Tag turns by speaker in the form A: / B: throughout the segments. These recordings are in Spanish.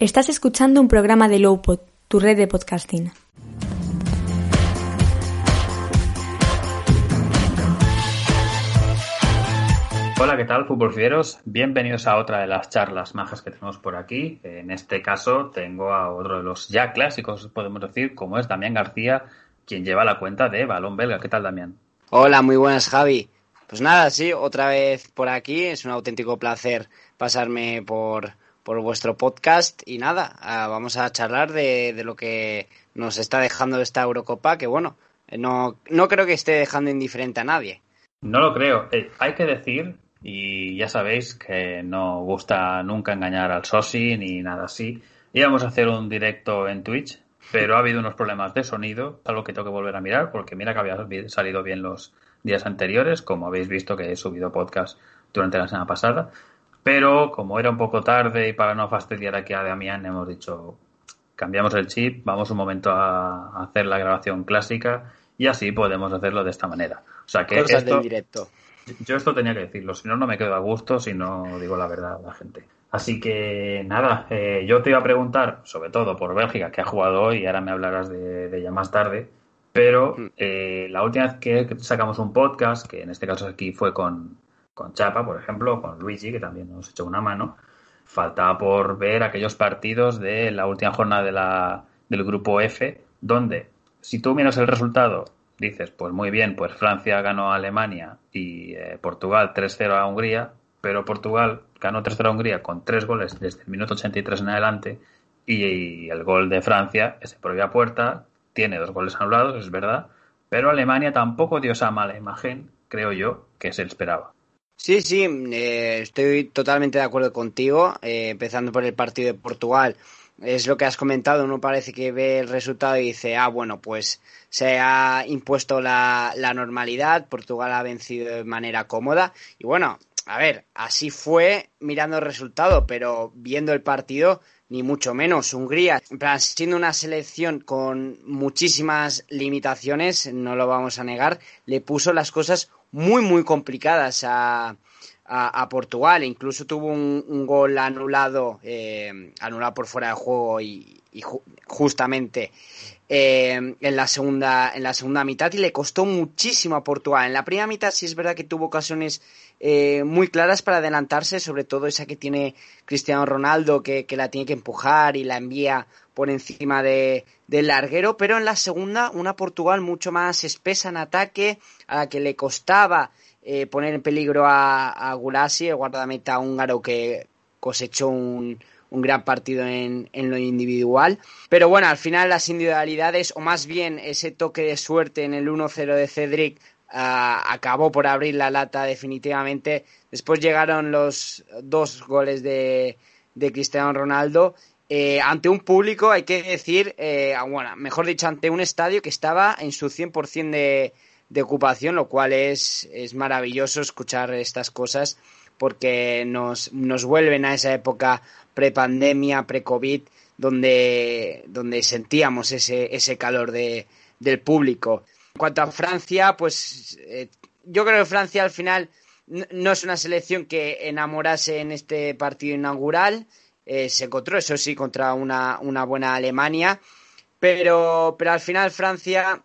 A: Estás escuchando un programa de Lowpod, tu red de podcasting.
B: Hola, ¿qué tal, fútbol Bienvenidos a otra de las charlas majas que tenemos por aquí. En este caso tengo a otro de los ya clásicos, podemos decir, como es Damián García, quien lleva la cuenta de Balón Belga. ¿Qué tal, Damián?
C: Hola, muy buenas, Javi. Pues nada, sí, otra vez por aquí. Es un auténtico placer pasarme por, por vuestro podcast y nada, ah, vamos a charlar de, de, lo que nos está dejando esta Eurocopa, que bueno, no, no creo que esté dejando indiferente a nadie.
B: No lo creo. Eh, hay que decir, y ya sabéis que no gusta nunca engañar al Sosi ni nada así, íbamos a hacer un directo en Twitch, pero ha habido unos problemas de sonido, algo que tengo que volver a mirar, porque mira que había salido bien los días anteriores, como habéis visto que he subido podcast durante la semana pasada. Pero como era un poco tarde y para no fastidiar aquí a Damián, hemos dicho, cambiamos el chip, vamos un momento a hacer la grabación clásica y así podemos hacerlo de esta manera. O sea que esto,
C: directo.
B: Yo esto tenía que decirlo, si no, no me quedo a gusto si no digo la verdad a la gente. Así que nada, eh, yo te iba a preguntar, sobre todo por Bélgica, que ha jugado hoy, y ahora me hablarás de, de ella más tarde, pero mm. eh, la última vez que sacamos un podcast, que en este caso aquí fue con, con Chapa, por ejemplo, con Luigi, que también nos echó una mano. Faltaba por ver aquellos partidos de la última jornada del grupo F, donde si tú miras el resultado, dices, pues muy bien, pues Francia ganó a Alemania y eh, Portugal 3-0 a Hungría, pero Portugal ganó 3-0 a Hungría con tres goles desde el minuto 83 en adelante y, el gol de Francia es de propia puerta, tiene dos goles anulados, es verdad, pero Alemania tampoco dio esa mala imagen, creo yo, que se esperaba.
C: Sí, sí, eh, estoy totalmente de acuerdo contigo, eh, empezando por el partido de Portugal. Es lo que has comentado, uno parece que ve el resultado y dice, ah, bueno, pues se ha impuesto la, la normalidad, Portugal ha vencido de manera cómoda. Y bueno, a ver, así fue mirando el resultado, pero viendo el partido, ni mucho menos. Hungría, en plan, siendo una selección con muchísimas limitaciones, no lo vamos a negar, le puso las cosas muy, muy complicadas a, a, Portugal. Incluso tuvo un, gol anulado, eh, anulado por fuera de juego y, justamente eh, en, la segunda, en la segunda mitad y le costó muchísimo a Portugal. En la primera mitad sí es verdad que tuvo ocasiones eh, muy claras para adelantarse, sobre todo esa que tiene Cristiano Ronaldo, que, que la tiene que empujar y la envía por encima de, del larguero, pero en la segunda una Portugal mucho más espesa en ataque, a la que le costaba eh, poner en peligro a, a Gulasi, el guardameta húngaro que cosechó un, un gran partido en, en, lo individual. Pero bueno, al final las individualidades, o más bien ese toque de suerte en el 1-0 de Cedric, uh, acabó por abrir la lata definitivamente. Después llegaron los dos goles de, de Cristiano Ronaldo eh, ante un público, hay que decir, eh, bueno, mejor dicho, ante un estadio que estaba en su 100% de, de ocupación, lo cual es, es maravilloso escuchar estas cosas porque nos, nos vuelven a esa época pre-pandemia, pre-COVID, donde, donde sentíamos ese, ese calor de, del público. En cuanto a Francia, pues eh, yo creo que Francia al final no es una selección que enamorase en este partido inaugural. Eh, se encontró, eso sí, contra una, una buena Alemania. Pero, pero al final Francia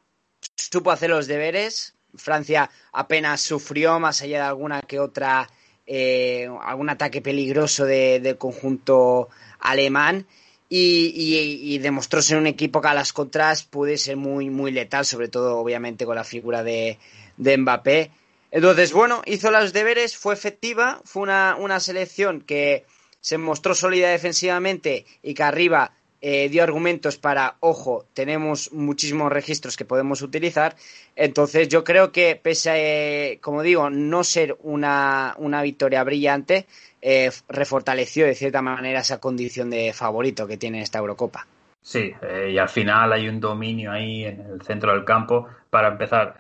C: supo hacer los deberes. Francia apenas sufrió, más allá de alguna que otra, eh, algún ataque peligroso de, del conjunto alemán. Y, demostró ser un equipo que a las contras puede ser muy, muy letal, sobre todo obviamente con la figura de, de Mbappé. Entonces, bueno, hizo los deberes, fue efectiva, fue una, una selección que se mostró sólida defensivamente y que arriba eh, dio argumentos para, ojo, tenemos muchísimos registros que podemos utilizar. Entonces yo creo que pese a, eh, como digo, no ser una, una victoria brillante, eh, refortaleció de cierta manera esa condición de favorito que tiene esta Eurocopa.
B: Sí, y al final hay un dominio ahí en el centro del campo. Para empezar,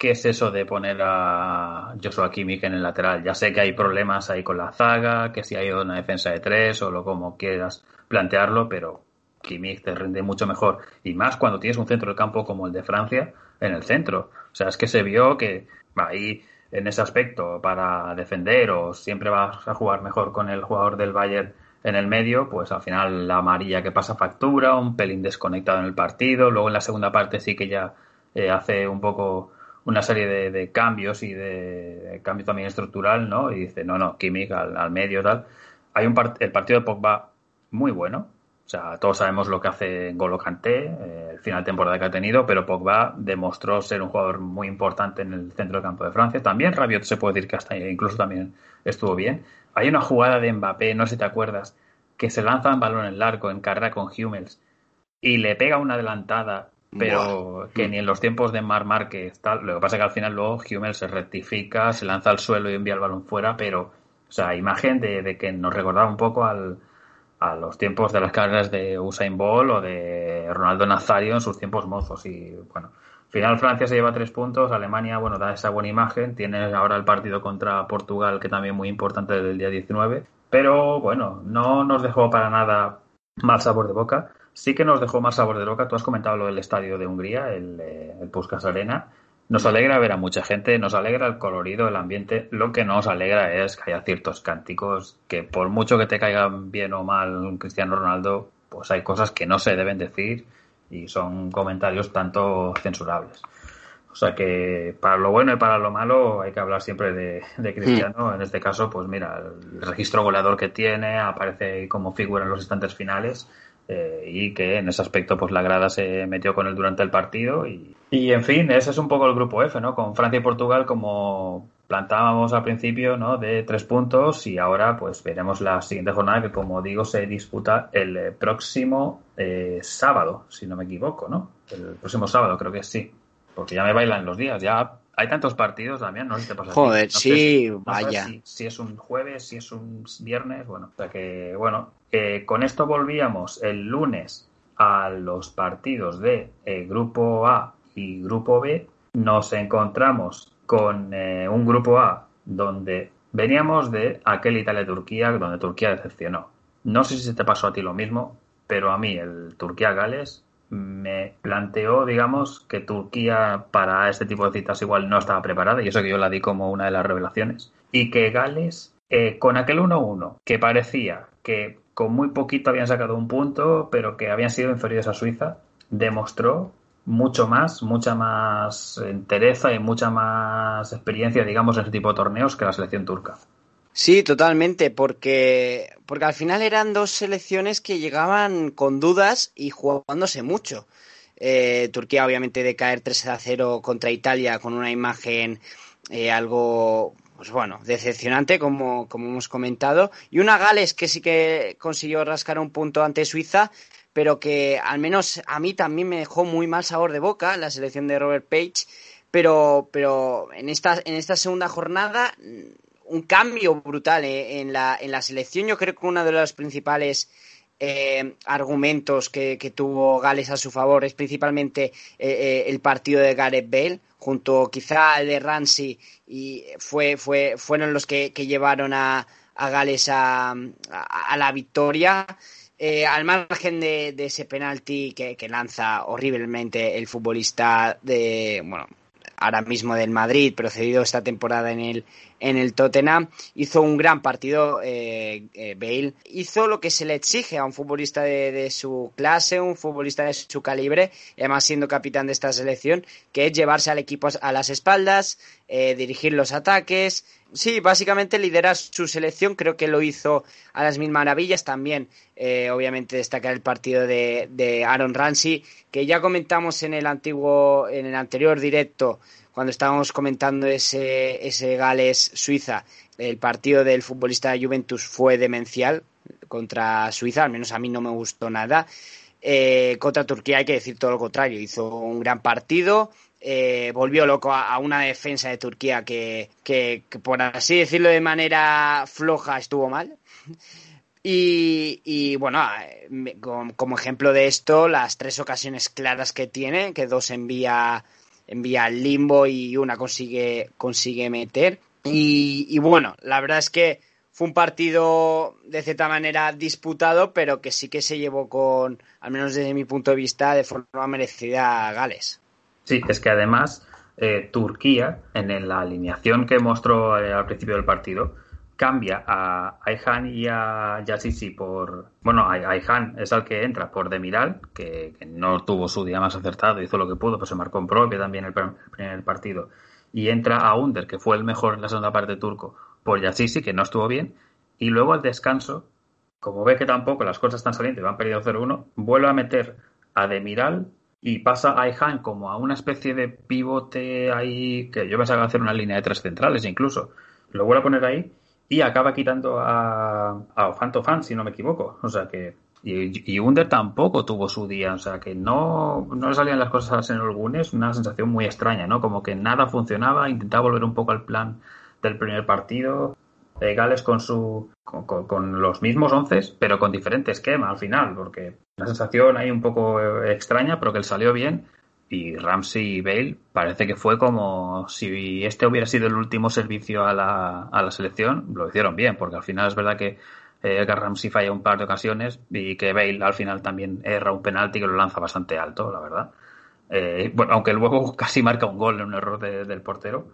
B: ¿qué es eso de poner a Joshua Kimmich en el lateral? Ya sé que hay problemas ahí con la zaga, que si hay una defensa de tres o lo como quieras plantearlo, pero Kimmich te rinde mucho mejor. Y más cuando tienes un centro del campo como el de Francia en el centro. O sea, es que se vio que ahí en ese aspecto para defender o siempre vas a jugar mejor con el jugador del Bayern en el medio, pues al final la amarilla que pasa factura, un pelín desconectado en el partido, luego en la segunda parte sí que ya eh, hace un poco una serie de, cambios y de, cambio también estructural, ¿no? Y dice, no, no, Kimmich al, medio, tal. Hay un el partido de Pogba muy bueno, o sea, todos sabemos lo que hace Golo Kanté, eh, el final de temporada que ha tenido, pero Pogba demostró ser un jugador muy importante en el centro del campo de Francia. También Rabiot se puede decir que hasta incluso también estuvo bien. Hay una jugada de Mbappé, no sé si te acuerdas, que se lanza un balón en el arco en carrera con Hummels y le pega una adelantada, pero que ni en los tiempos de Mar Márquez tal. Lo que pasa es que al final luego Hummels se rectifica, se lanza al suelo y envía el balón fuera, pero, o sea, imagen de, de que nos recordaba un poco al a los tiempos de las carreras de Usain Bolt o de Ronaldo Nazario en sus tiempos mozos. Y bueno, final Francia se lleva tres puntos, Alemania, bueno, da esa buena imagen, tiene ahora el partido contra Portugal, que también muy importante del día 19, pero bueno, no nos dejó para nada mal sabor de boca. Sí que nos dejó más sabor de boca. Tú has comentado lo del estadio de Hungría, el, eh, el Puskas Arena. Nos alegra ver a mucha gente, nos alegra el colorido, el ambiente. Lo que nos alegra es que haya ciertos cánticos que por mucho que te caigan bien o mal un Cristiano Ronaldo, pues hay cosas que no se deben decir y son comentarios tanto censurables. O sea que para lo bueno y para lo malo hay que hablar siempre de, de Cristiano. Mm. En este caso, pues mira, el registro goleador que tiene, aparece como figura en los instantes finales eh, y que en ese aspecto pues la grada se metió con él durante el partido y, y, en fin, ese es un poco el grupo F, ¿no? Con Francia y Portugal como plantábamos al principio, ¿no? De tres puntos y ahora pues veremos la siguiente jornada que como digo se disputa el eh, próximo eh, sábado, si no me equivoco, ¿no? El próximo sábado creo que sí, porque ya me bailan los días, ya hay tantos partidos también, no sé si te pasa.
C: Joder, sí, vaya.
B: Si, es un jueves, si es un viernes, bueno, o sea que, bueno, eh, con esto volvíamos el lunes a los partidos de eh, Grupo A y Grupo B. Nos encontramos con eh, un Grupo A donde veníamos de aquel Italia-Turquía, donde Turquía decepcionó. No sé si se te pasó a ti lo mismo, pero a mí el Turquía-Gales me planteó, digamos, que Turquía para este tipo de citas igual no estaba preparada, y eso que yo la di como una de las revelaciones, y que Gales, con aquel 1-1, que parecía que con muy poquito habían sacado un punto, pero que habían sido inferiores a Suiza, demostró mucho más, mucha más entereza y mucha más experiencia, digamos, en este tipo de torneos que la selección turca.
C: Sí, totalmente, porque, porque al final eran dos selecciones que llegaban con dudas y jugándose mucho. Eh, Turquía, obviamente, de caer 3 a 0 contra Italia con una imagen eh, algo, pues bueno, decepcionante, como, como hemos comentado. Y una Gales que sí que consiguió rascar un punto ante Suiza, pero que al menos a mí también me dejó muy mal sabor de boca la selección de Robert Page. Pero, pero en, esta, en esta segunda jornada un cambio brutal eh, en, la, en la selección. Yo creo que uno de los principales eh, argumentos que, tuvo Gales a su favor es principalmente eh, el partido de Gareth Bale, junto quizá al de Ramsey, y fue, fue, fueron los que, llevaron a, a Gales a, a, la victoria. al margen de, ese penalti que, que, lanza horriblemente el futbolista de, bueno, ahora mismo del Madrid, procedido esta temporada en el, en el Tottenham, hizo un gran partido eh, eh, Bale. Hizo lo que se le exige a un futbolista de, su clase, un futbolista de su calibre, además siendo capitán de esta selección, que es llevarse al equipo a las espaldas, eh, dirigir los ataques. Sí, básicamente liderar su selección, creo que lo hizo a las mil maravillas. También, obviamente, destacar el partido de, de Aaron Ramsey, que ya comentamos en el antiguo, en el anterior directo cuando estábamos comentando ese, ese Gales-Suiza, el partido del futbolista Juventus fue demencial contra Suiza, al menos a mí no me gustó nada. Eh, contra Turquía hay que decir todo lo contrario, hizo un gran partido, eh, volvió loco a, una defensa de Turquía que, que, por así decirlo de manera floja, estuvo mal. Y, y bueno, eh, como ejemplo de esto, las tres ocasiones claras que tiene, que dos envía envía al limbo y una consigue, consigue meter. Y, bueno, la verdad es que fue un partido de cierta manera disputado, pero que sí que se llevó con, al menos desde mi punto de vista, de forma merecida a Gales.
B: Sí, es que además eh, Turquía, en la alineación que mostró eh, al principio del partido, cambia a Ayhan y a Yassisi por. Bueno, Ayhan es el que entra por Demiral, que, que, no tuvo su día más acertado, hizo lo que pudo, pues se marcó en propio también el primer partido. Y entra a Under, que fue el mejor en la segunda parte turco, por Yassisi, que no estuvo bien. Y luego al descanso, como ve que tampoco las cosas están saliendo y van perdiendo 0-1, vuelve a meter a Demiral y pasa a Ayhan como a una especie de pivote ahí, que yo pensaba hacer una línea de tres centrales incluso. Lo vuelve a poner ahí y acaba quitando a, a Fan, si no me equivoco. O sea que. Y, y, Under tampoco tuvo su día, o sea que no, no salían las cosas en algunos, una sensación muy extraña, ¿no? Como que nada funcionaba, intentaba volver un poco al plan del primer partido. Gales con su con, con, los mismos once, pero con diferente esquema al final, porque la sensación ahí un poco eh, extraña, pero que él salió bien y Ramsey y Bale parece que fue como si este hubiera sido el último servicio a la, a la selección, lo hicieron bien, porque al final es verdad que eh, Ramsey falla un par de ocasiones y que Bale al final también erra un penalti que lo lanza bastante alto, la verdad. Eh, bueno, aunque luego casi marca un gol en un error del portero,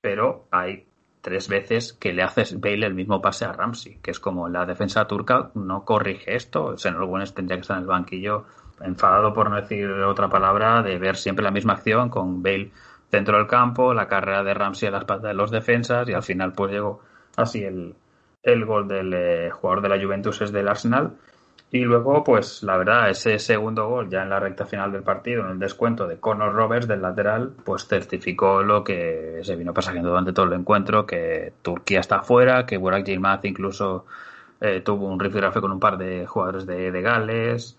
B: pero hay tres veces que le haces Bale el mismo pase a Ramsey, que es como la defensa turca no corrige esto, o sea, en tendría que estar en el banquillo enfadado por no decir otra palabra, de ver siempre la misma acción con Bale dentro del campo, la carrera de Ramsey a la espalda de los defensas y al final pues llegó así el, el gol del eh, jugador de la Juventus es del Arsenal. Y luego, pues la verdad, ese segundo gol ya en la recta final del partido, en el descuento de Conor Roberts del lateral, pues certificó lo que se vino pasando durante todo el encuentro, que Turquía está fuera, que Burak Yilmaz incluso eh, tuvo un rifirrafe con un par de jugadores de, de Gales,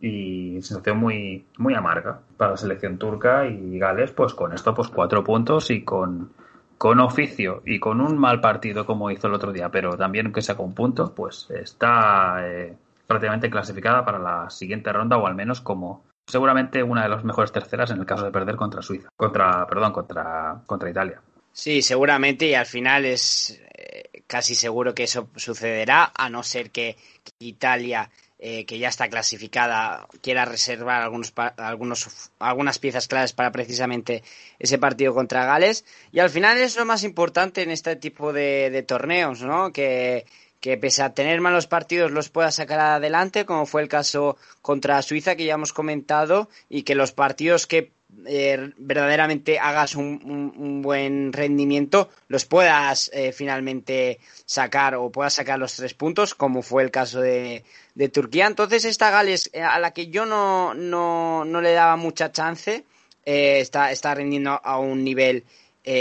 B: y sensación muy, muy amarga para la selección turca y Gales, pues con esto, pues cuatro puntos y con, con oficio y con un mal partido como hizo el otro día, pero también que saca un punto, pues está eh, prácticamente clasificada para la siguiente ronda o al menos como seguramente una de las mejores terceras en el caso de perder contra Suiza, contra, perdón, contra, contra Italia.
C: Sí, seguramente y al final es eh, casi seguro que eso sucederá, a no ser que Italia eh, que ya está clasificada, quiera reservar algunos, algunos, algunas piezas claves para precisamente ese partido contra Gales. Y al final es lo más importante en este tipo de, torneos, ¿no? Que, que pese a tener malos partidos los pueda sacar adelante, como fue el caso contra Suiza que ya hemos comentado, y que los partidos que eh, verdaderamente hagas un, buen rendimiento, los puedas eh, finalmente sacar o puedas sacar los tres puntos, como fue el caso de, Turquía. Entonces, esta Gales, eh, a la que yo no, no, no le daba mucha chance, está, está rendiendo a un nivel,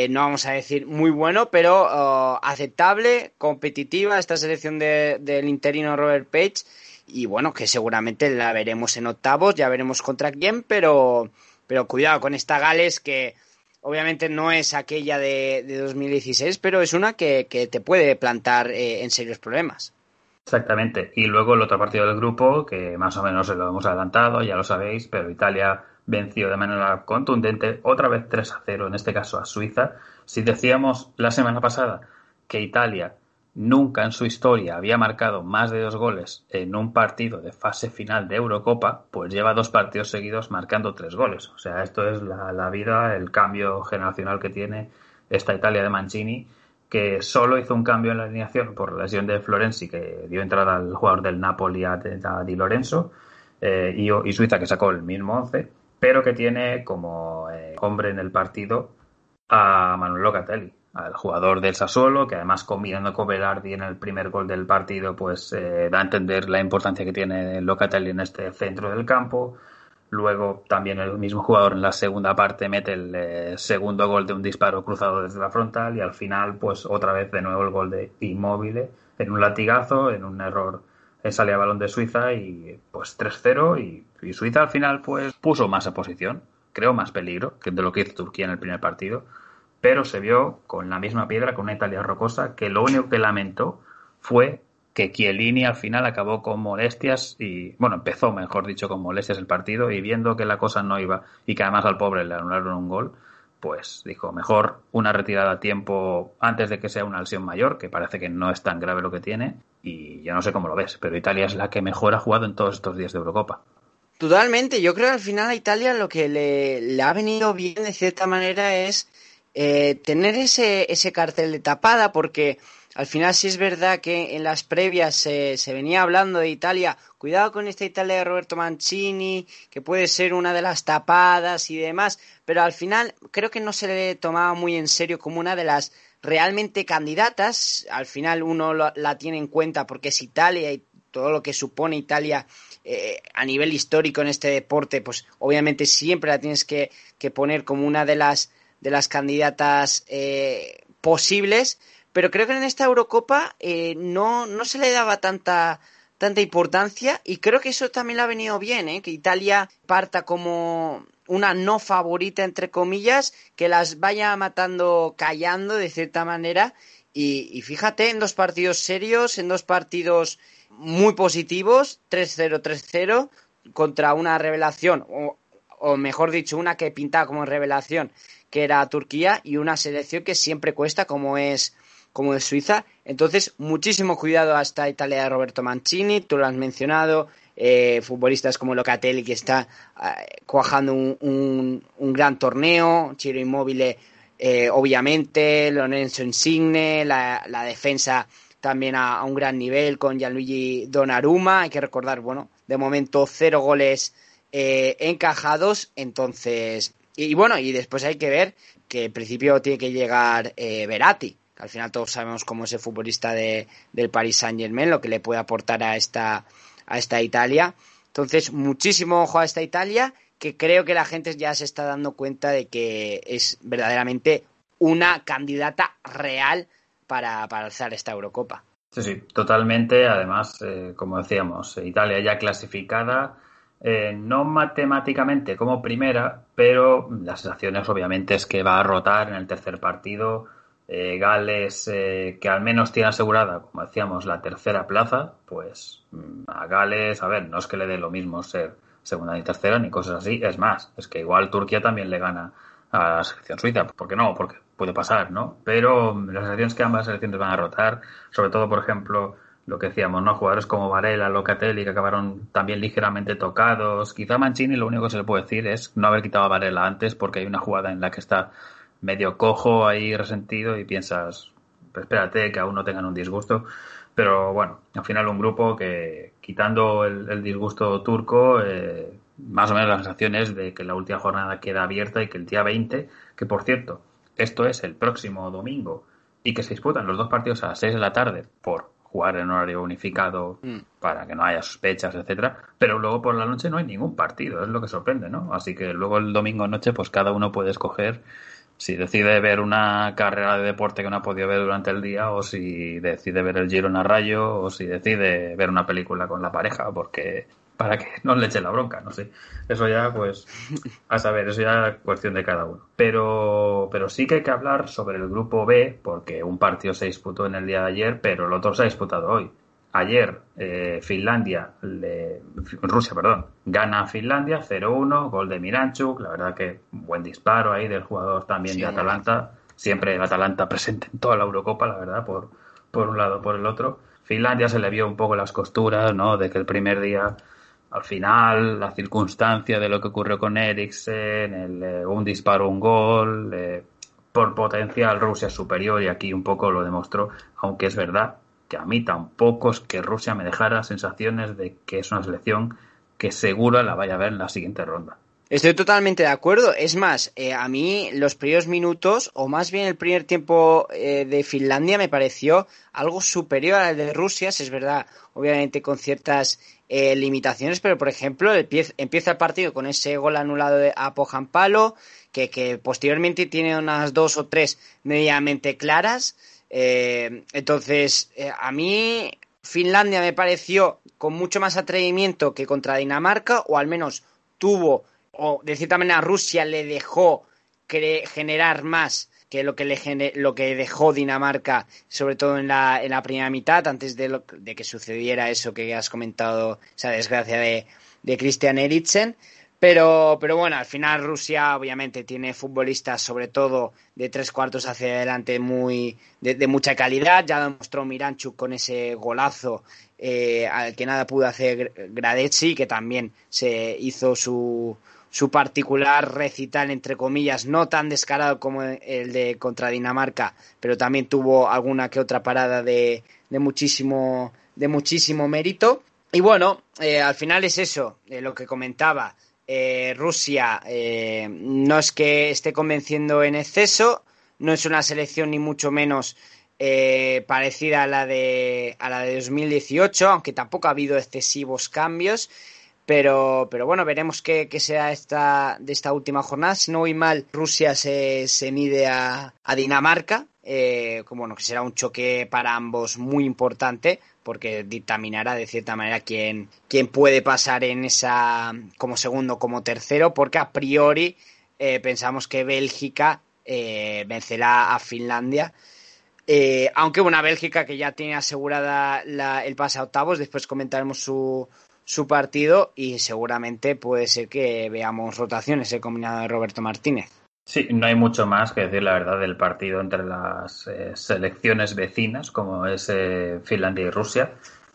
C: no vamos a decir muy bueno, pero oh, aceptable, competitiva, esta selección del interino Robert Page. Y bueno, que seguramente la veremos en octavos, ya veremos contra quién, pero pero cuidado con esta Gales que obviamente no es aquella de, 2016, pero es una que, te puede plantar eh, en serios problemas.
B: Exactamente. Y luego el otro partido del grupo, que más o menos lo hemos adelantado, ya lo sabéis, pero Italia venció de manera contundente, otra vez 3 a 0, en este caso a Suiza. Si decíamos la semana pasada que Italia nunca en su historia había marcado más de dos goles en un partido de fase final de Eurocopa, pues lleva dos partidos seguidos marcando tres goles. O sea, esto es la, vida, el cambio generacional que tiene esta Italia de Mancini, que solo hizo un cambio en la alineación por la lesión de Florenzi, que dio entrada al jugador del Napoli a, Di Lorenzo, eh, y, Suiza, que sacó el mismo once, pero que tiene como eh, hombre en el partido a Manuel Locatelli al jugador del Sassuolo, que además combinando con Velardi en el primer gol del partido, pues eh, da a entender la importancia que tiene Locatelli en este centro del campo. Luego también el mismo jugador en la segunda parte mete el eh, segundo gol de un disparo cruzado desde la frontal y al final pues otra vez de nuevo el gol de Inmóvil en un latigazo, en un error en salida balón de Suiza y pues 3-0 y, Suiza al final pues puso más a posición, creo más peligro que de lo que hizo Turquía en el primer partido pero se vio con la misma piedra, con una Italia rocosa, que lo único que lamentó fue que Chiellini al final acabó con molestias y, bueno, empezó, mejor dicho, con molestias el partido y viendo que la cosa no iba y que además al pobre le anularon un gol, pues dijo, mejor una retirada a tiempo antes de que sea una lesión mayor, que parece que no es tan grave lo que tiene, y yo no sé cómo lo ves, pero Italia es la que mejor ha jugado en todos estos días de Eurocopa.
C: Totalmente, yo creo que al final a Italia lo que le, le ha venido bien de cierta manera es eh, tener ese, ese cartel de tapada porque al final sí es verdad que en las previas se, venía hablando de Italia, cuidado con esta Italia de Roberto Mancini, que puede ser una de las tapadas y demás, pero al final creo que no se le tomaba muy en serio como una de las realmente candidatas. Al final uno la tiene en cuenta porque es Italia y todo lo que supone Italia eh, a nivel histórico en este deporte, pues obviamente siempre la tienes que, poner como una de las, de las candidatas eh, posibles, pero creo que en esta Eurocopa eh, no, no se le daba tanta, tanta importancia y creo que eso también le ha venido bien, que Italia parta como una no favorita, entre comillas, que las vaya matando callando de cierta manera. Y, fíjate, en dos partidos serios, en dos partidos muy positivos, 3-0, 3-0, contra una revelación, o, o, mejor dicho, una que pintaba como revelación, que era Turquía, y una selección que siempre cuesta, como es, como es Suiza. Entonces, muchísimo cuidado a esta Italia de Roberto Mancini, tú lo has mencionado, eh, futbolistas como Locatelli que está eh, cuajando un, un, gran torneo, Chiro Immobile eh, obviamente, Lorenzo Insigne, la, la defensa también a, un gran nivel con Gianluigi Donnarumma, hay que recordar, bueno, de momento cero goles encajados, entonces, y, bueno, y después hay que ver que en principio tiene que llegar Verati, que al final todos sabemos cómo es el futbolista de, del Paris Saint Germain, lo que le puede aportar a esta a esta Italia. Entonces, muchísimo ojo a esta Italia, que creo que la gente ya se está dando cuenta de que es verdaderamente una candidata real para, alzar esta Eurocopa.
B: Sí, sí, totalmente. Además, eh, como decíamos, Italia ya clasificada, eh, no matemáticamente como primera, pero las sensaciones obviamente es que va a rotar en el tercer partido eh, Gales, eh, que al menos tiene asegurada, como decíamos, la tercera plaza, pues mm, a Gales, a ver, no es que le dé lo mismo ser segunda ni tercera ni cosas así, es más, es que igual Turquía también le gana a la selección suiza, ¿por qué no? Porque puede pasar, ¿no? Pero las selecciones que ambas selecciones van a rotar, sobre todo, por ejemplo, lo que decíamos, ¿no? Jugadores como Varela, Locatelli, que acabaron también ligeramente tocados. Quizá Mancini lo único que se le puede decir es no haber quitado a Varela antes porque hay una jugada en la que está medio cojo ahí resentido y piensas, pues espérate que aún no tengan un disgusto. Pero bueno, al final un grupo que quitando el, disgusto turco, eh, más o menos la sensación es de que la última jornada queda abierta y que el día 20, que por cierto, esto es el próximo domingo y que se disputan los dos partidos a las 6 de la tarde por jugar en horario unificado mm. para que no haya sospechas, etcétera, pero luego por la noche no hay ningún partido, es lo que sorprende, ¿no? Así que luego el domingo noche pues cada uno puede escoger si decide ver una carrera de deporte que no ha podido ver durante el día o si decide ver el Giro en rayo o si decide ver una película con la pareja porque para que no le eche la bronca, no sé. Eso ya, pues, a saber, eso ya es cuestión de cada uno. Pero, pero sí que hay que hablar sobre el grupo B, porque un partido se disputó en el día de ayer, pero el otro se ha disputado hoy. Ayer eh, Finlandia, Rusia, perdón, gana a Finlandia 0-1, gol de Miranchuk, la verdad que buen disparo ahí del jugador también de Atalanta, siempre el Atalanta presente en toda la Eurocopa, la verdad, por, por un lado, por el otro. Finlandia se le vio un poco las costuras, ¿no? De que el primer día, al final, la circunstancia de lo que ocurrió con Eriksen, el, eh, un disparo, un gol, eh, por potencial Rusia superior y aquí un poco lo demostró, aunque es verdad que a mí tampoco es que Rusia me dejara sensaciones de que es una selección que seguro la vaya a ver en la siguiente ronda.
C: Estoy totalmente de acuerdo. Es más, eh, a mí los primeros minutos, o más bien el primer tiempo de Finlandia, me pareció algo superior al de Rusia. Es verdad, obviamente con ciertas eh, limitaciones, pero por ejemplo, empieza el partido con ese gol anulado de Apojan Palo, que, posteriormente tiene unas dos o tres mediamente claras. Eh, entonces, eh, a mí Finlandia me pareció con mucho más atrevimiento que contra Dinamarca, o al menos tuvo, o de cierta manera Rusia le dejó generar más que lo que, le lo que dejó Dinamarca, sobre todo en la, en la primera mitad, antes de, de que sucediera eso que has comentado, esa desgracia de, de Christian Eriksen. Pero, pero bueno, al final Rusia obviamente tiene futbolistas sobre todo de tres cuartos hacia adelante muy de, mucha calidad. Ya demostró Miranchuk con ese golazo eh, al que nada pudo hacer Gradecci, que también se hizo su su particular recital, entre comillas, no tan descarado como el de contra Dinamarca, pero también tuvo alguna que otra parada de, de muchísimo, de muchísimo mérito. Y bueno, eh, al final es eso, eh, lo que comentaba. Eh, Rusia no es que esté convenciendo en exceso, no es una selección ni mucho menos parecida a la de a la de 2018, aunque tampoco ha habido excesivos cambios. Pero, pero bueno, veremos qué, qué será esta, de esta última jornada. Si no voy mal, Rusia se, se mide a, a Dinamarca, eh, como bueno, que será un choque para ambos muy importante, porque dictaminará de cierta manera quién, quién puede pasar en esa como segundo, como tercero, porque a priori eh, pensamos que Bélgica eh, vencerá a Finlandia. Aunque una Bélgica que ya tiene asegurada la, el pase a octavos, después comentaremos su, su partido y seguramente puede ser que veamos rotaciones el combinado de Roberto Martínez.
B: Sí, no hay mucho más que decir la verdad del partido entre las eh, selecciones vecinas, como es eh, Finlandia y Rusia.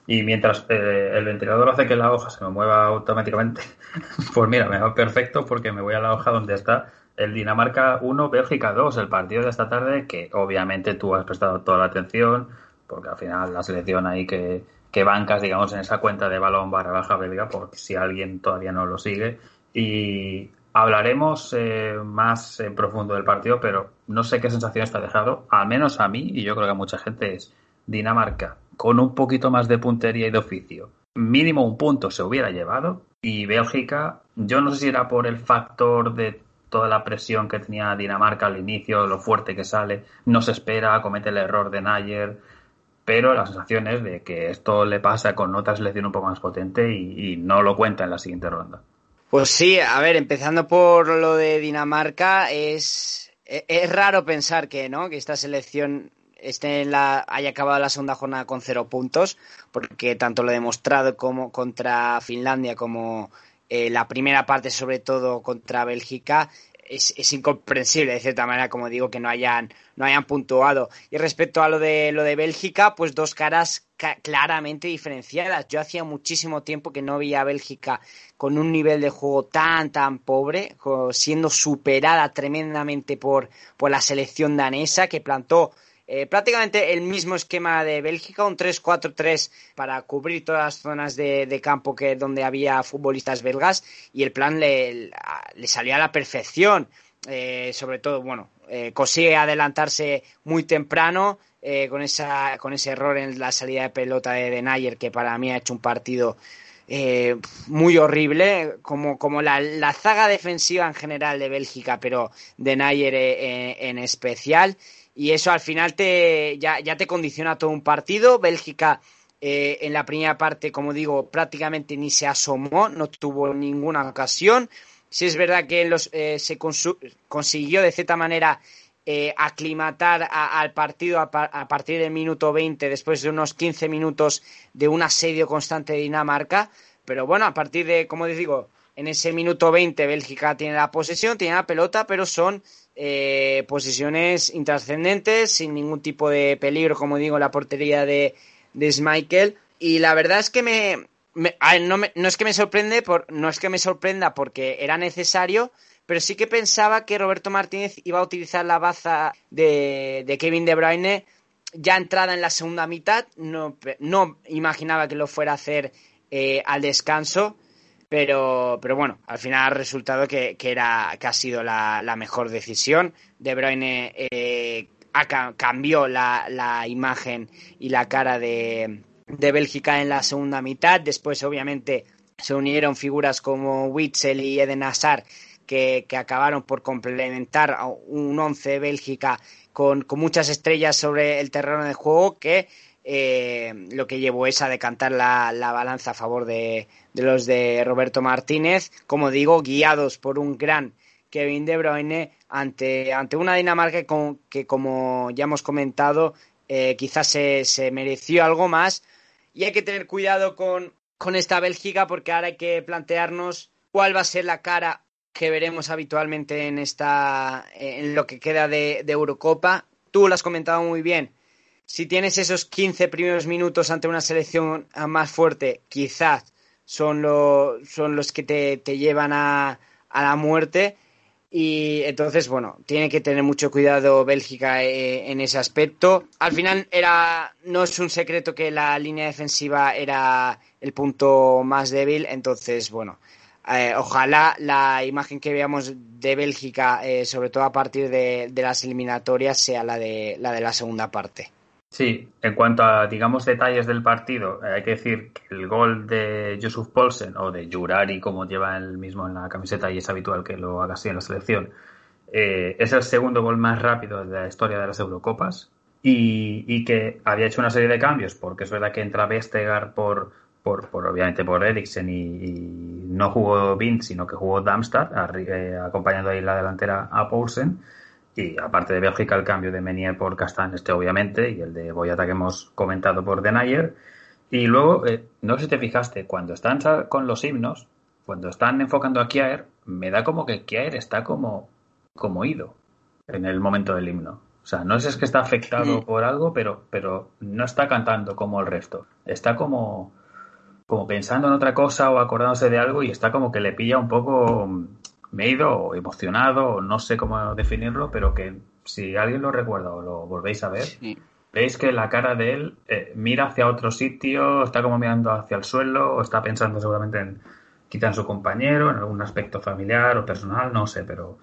B: Y mientras eh, el ventilador hace que la hoja se me mueva automáticamente, pues mira, me va perfecto porque me voy a la hoja donde está el Dinamarca 1, Bélgica 2, el partido de esta tarde, que obviamente tú has prestado toda la atención, porque al final la selección ahí que, que bancas, digamos, en esa cuenta de balón barra baja belga, por si alguien todavía no lo sigue. Y hablaremos eh, más en profundo del partido, pero no sé qué sensación está dejado, al menos a mí, y yo creo que a mucha gente, es Dinamarca con un poquito más de puntería y de oficio. Mínimo un punto se hubiera llevado. Y Bélgica, yo no sé si era por el factor de toda la presión que tenía Dinamarca al inicio, lo fuerte que sale, no se espera, comete el error de Nayer, pero la sensación es de que esto le pasa con otra selección un poco más potente y, no lo cuenta en la siguiente ronda.
C: Pues sí, a ver, empezando por lo de Dinamarca, es, e, es raro pensar que, ¿no? que esta selección esté en la, haya acabado la segunda jornada con cero puntos, porque tanto lo demostrado como contra Finlandia como eh, la primera parte, sobre todo contra Bélgica, es, es, incomprensible de cierta manera, como digo, que no hayan, no hayan puntuado. Y respecto a lo de lo de Bélgica, pues dos caras claramente diferenciadas. Yo hacía muchísimo tiempo que no veía a Bélgica con un nivel de juego tan tan pobre, siendo superada tremendamente por, por la selección danesa que plantó eh, prácticamente el mismo esquema de Bélgica, un 3-4-3 para cubrir todas las zonas de, campo que donde había futbolistas belgas y el plan le, le salió a la perfección. Eh, sobre todo, bueno, eh, consigue adelantarse muy temprano con, esa, con ese error en la salida de pelota de Denayer, que para mí ha hecho un partido muy horrible, como, como la, la, zaga defensiva en general de Bélgica, pero Denayer en especial y eso al final te, ya, ya te condiciona todo un partido. Bélgica eh, en la primera parte, como digo, prácticamente ni se asomó, no tuvo ninguna ocasión. Sí es verdad que los, eh, se consiguió de cierta manera eh, aclimatar al partido a, a, partir del minuto 20, después de unos 15 minutos de un asedio constante de Dinamarca. Pero bueno, a partir de, como digo, en ese minuto 20 Bélgica tiene la posesión, tiene la pelota, pero son eh, posiciones intrascendentes, sin ningún tipo de peligro, como digo, la portería de, de Schmeichel. Y la verdad es que me, no, no, es que me sorprende, por, no es que me sorprenda porque era necesario, pero sí que pensaba que Roberto Martínez iba a utilizar la baza de, de Kevin De Bruyne ya entrada en la segunda mitad. No, no imaginaba que lo fuera a hacer eh, al descanso. Pero, pero bueno, al final ha resultado que, era, que ha sido la, mejor decisión. De Bruyne eh, cambió la, imagen y la cara de, de Bélgica en la segunda mitad. Después, obviamente, se unieron figuras como Witzel y Eden Hazard que, que, acabaron por complementar un once de Bélgica con, con, muchas estrellas sobre el terreno de juego que eh, lo que llevó es a decantar la, balanza a favor de, los de Roberto Martínez, como digo, guiados por un gran Kevin De Bruyne ante, ante una Dinamarca que, como ya hemos comentado, eh, quizás se, se, mereció algo más. Y hay que tener cuidado con, con esta Bélgica porque ahora hay que plantearnos cuál va a ser la cara que veremos habitualmente en esta en lo que queda de, de Eurocopa. Tú lo has comentado muy bien si tienes esos 15 primeros minutos ante una selección más fuerte, quizás son, son los que te, llevan a, a la muerte. Y entonces, bueno, tiene que tener mucho cuidado Bélgica eh, en ese aspecto. Al final era, no es un secreto que la línea defensiva era el punto más débil, entonces, bueno, eh, ojalá la imagen que veamos de Bélgica, eh, sobre todo a partir de, las eliminatorias, sea la de la de la segunda parte.
B: Sí, en cuanto a, digamos, detalles del partido, hay que decir que el gol de Yusuf Polsen o de Jurari, como lleva él mismo en la camiseta y es habitual que lo haga así en la selección, eh, es el segundo gol más rápido de la historia de las Eurocopas y, que había hecho una serie de cambios, porque es verdad que entra Vestegar por, por, obviamente por Eriksen y, no jugó Vince, sino que jugó Darmstadt, eh, acompañando ahí la delantera a Poulsen y aparte de Bélgica, el cambio de Menier por Castan, este obviamente, y el de Boyata que hemos comentado por Denayer. Y luego, eh, no sé si te fijaste, cuando están con los himnos, cuando están enfocando a Kiaer, me da como que Kiaer está como, como ido en el momento del himno. O sea, no sé si es que está afectado por algo, pero, pero no está cantando como el resto. Está como, como pensando en otra cosa o acordándose de algo y está como que le pilla un poco me he ido emocionado, no sé cómo definirlo, pero que si alguien lo recuerda o lo volvéis a ver, veis que la cara de él eh, mira hacia otro sitio, está como mirando hacia el suelo, o está pensando seguramente en quizá en su compañero, en algún aspecto familiar o personal, no sé, pero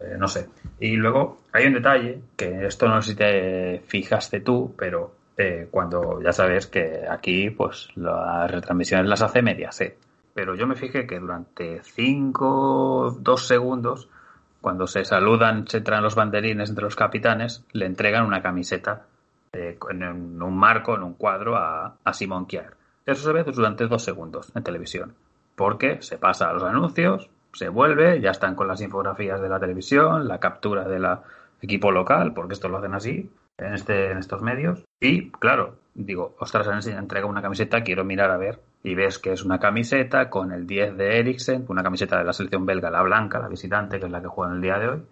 B: eh, no sé. Y luego hay un detalle, que esto no sé si te fijaste tú, pero eh, cuando ya sabes que aquí pues las retransmisiones las hace Mediaset pero yo me fijé que durante 5, 2 segundos, cuando se saludan, se traen los banderines entre los capitanes, le entregan una camiseta en un marco, en un cuadro a, a Simon Kier. Eso se ve durante dos segundos en televisión, porque se pasa a los anuncios, se vuelve, ya están con las infografías de la televisión, la captura del equipo local, porque esto lo hacen así en, este, en estos medios. Y claro, digo, ostras, han entregado una camiseta, quiero mirar a ver y ves que es una camiseta con el 10 de Eriksen, una camiseta de la selección belga, la blanca, la visitante, que es la que juega en el día de hoy,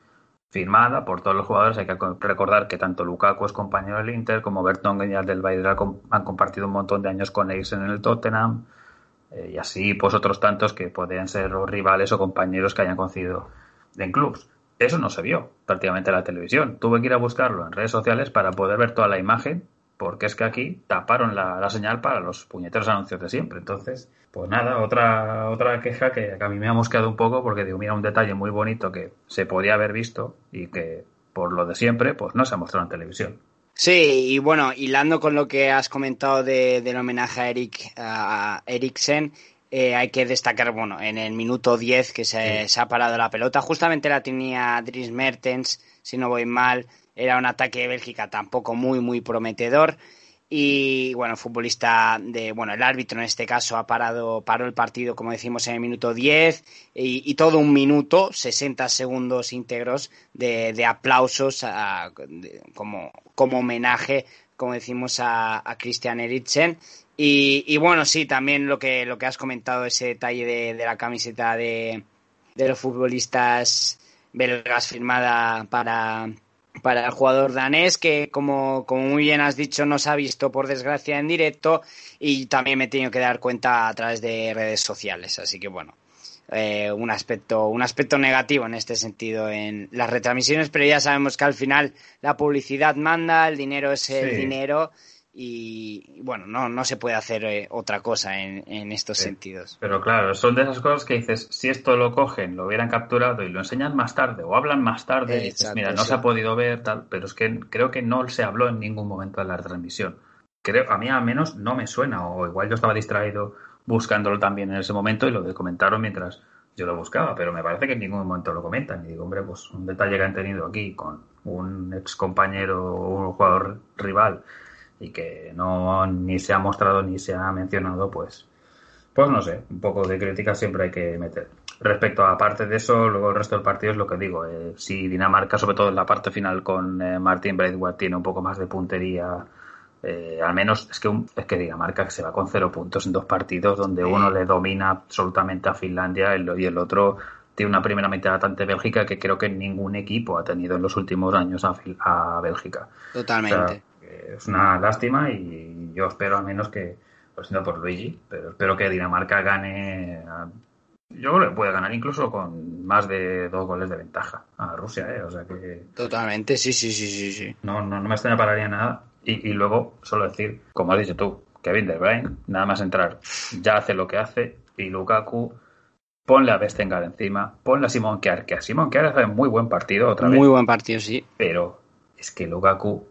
B: firmada por todos los jugadores. Hay que recordar que tanto Lukaku es compañero del Inter, como Bertongen y del Bayern han compartido un montón de años con Eriksen en el Tottenham, eh, y así pues otros tantos que podrían ser rivales o compañeros que hayan conocido en clubs. Eso no se vio prácticamente en la televisión. Tuve que ir a buscarlo en redes sociales para poder ver toda la imagen porque es que aquí taparon la, señal para los puñeteros anuncios de siempre. Entonces, pues nada, otra, otra queja que a mí me ha mosqueado un poco porque digo, mira, un detalle muy bonito que se podía haber visto y que por lo de siempre, pues no se ha mostrado en televisión.
C: Sí, y bueno, hilando con lo que has comentado del homenaje a Eric a Eriksen, eh, hay que destacar, bueno, en el minuto 10 que se, se, ha parado la pelota, justamente la tenía Dries Mertens, si no voy mal, era un ataque de Bélgica tampoco muy, muy prometedor. Y bueno, futbolista de, bueno, el árbitro en este caso ha parado, paró el partido, como decimos, en el minuto 10 y, todo un minuto, 60 segundos íntegros de, aplausos como, como homenaje, como decimos, a, Christian Eriksen. Y, bueno, sí, también lo que, lo que has comentado, ese detalle de, de la camiseta de, de los futbolistas belgas firmada para, para el jugador danés que como, como muy bien has dicho no se ha visto por desgracia en directo y también me he tenido que dar cuenta a través de redes sociales. Así que bueno eh, un aspecto un aspecto negativo en este sentido en las retransmisiones pero ya sabemos que al final la publicidad manda el dinero es el dinero y bueno, no, no se puede hacer eh, otra cosa en, en estos sentidos.
B: Pero claro, son de esas cosas que dices, si esto lo cogen, lo hubieran capturado y lo enseñan más tarde o hablan más tarde, y dices, mira, no se ha podido ver tal, pero es que creo que no se habló en ningún momento de la transmisión. Creo, a mí al menos no me suena, o igual yo estaba distraído buscándolo también en ese momento y lo comentaron mientras yo lo buscaba, pero me parece que en ningún momento lo comentan. Y digo, hombre, pues un detalle que han tenido aquí con un ex compañero o un jugador rival y que no ni se ha mostrado ni se ha mencionado, pues, pues no sé, un poco de crítica siempre hay que meter. Respecto a parte de eso, luego el resto del partido es lo que digo. Eh, si Dinamarca, sobre todo en la parte final con eh, Martin Braithwaite, tiene un poco más de puntería, eh, al menos es que, es que Dinamarca que se va con cero puntos en dos partidos donde uno le domina absolutamente a Finlandia y el otro tiene una primera mitad atante Bélgica que creo que ningún equipo ha tenido en los últimos años a, a Bélgica.
C: Totalmente
B: es una lástima y yo espero al menos que, lo siento por Luigi, pero espero que Dinamarca gane Yo creo que puede ganar incluso con más de dos goles de ventaja a Rusia, ¿eh? O sea que...
C: Totalmente, sí, sí, sí, sí. sí.
B: No, no, no me extrañaría nada. Y, y, luego, solo decir, como has dicho tú, Kevin De Bruyne, nada más entrar, ya hace lo que hace. Y Lukaku, ponle a Vestengar encima, ponle a Simón Kjaer, que a Simón Kjaer hace muy buen partido otra vez.
C: Muy buen partido, sí.
B: Pero es que Lukaku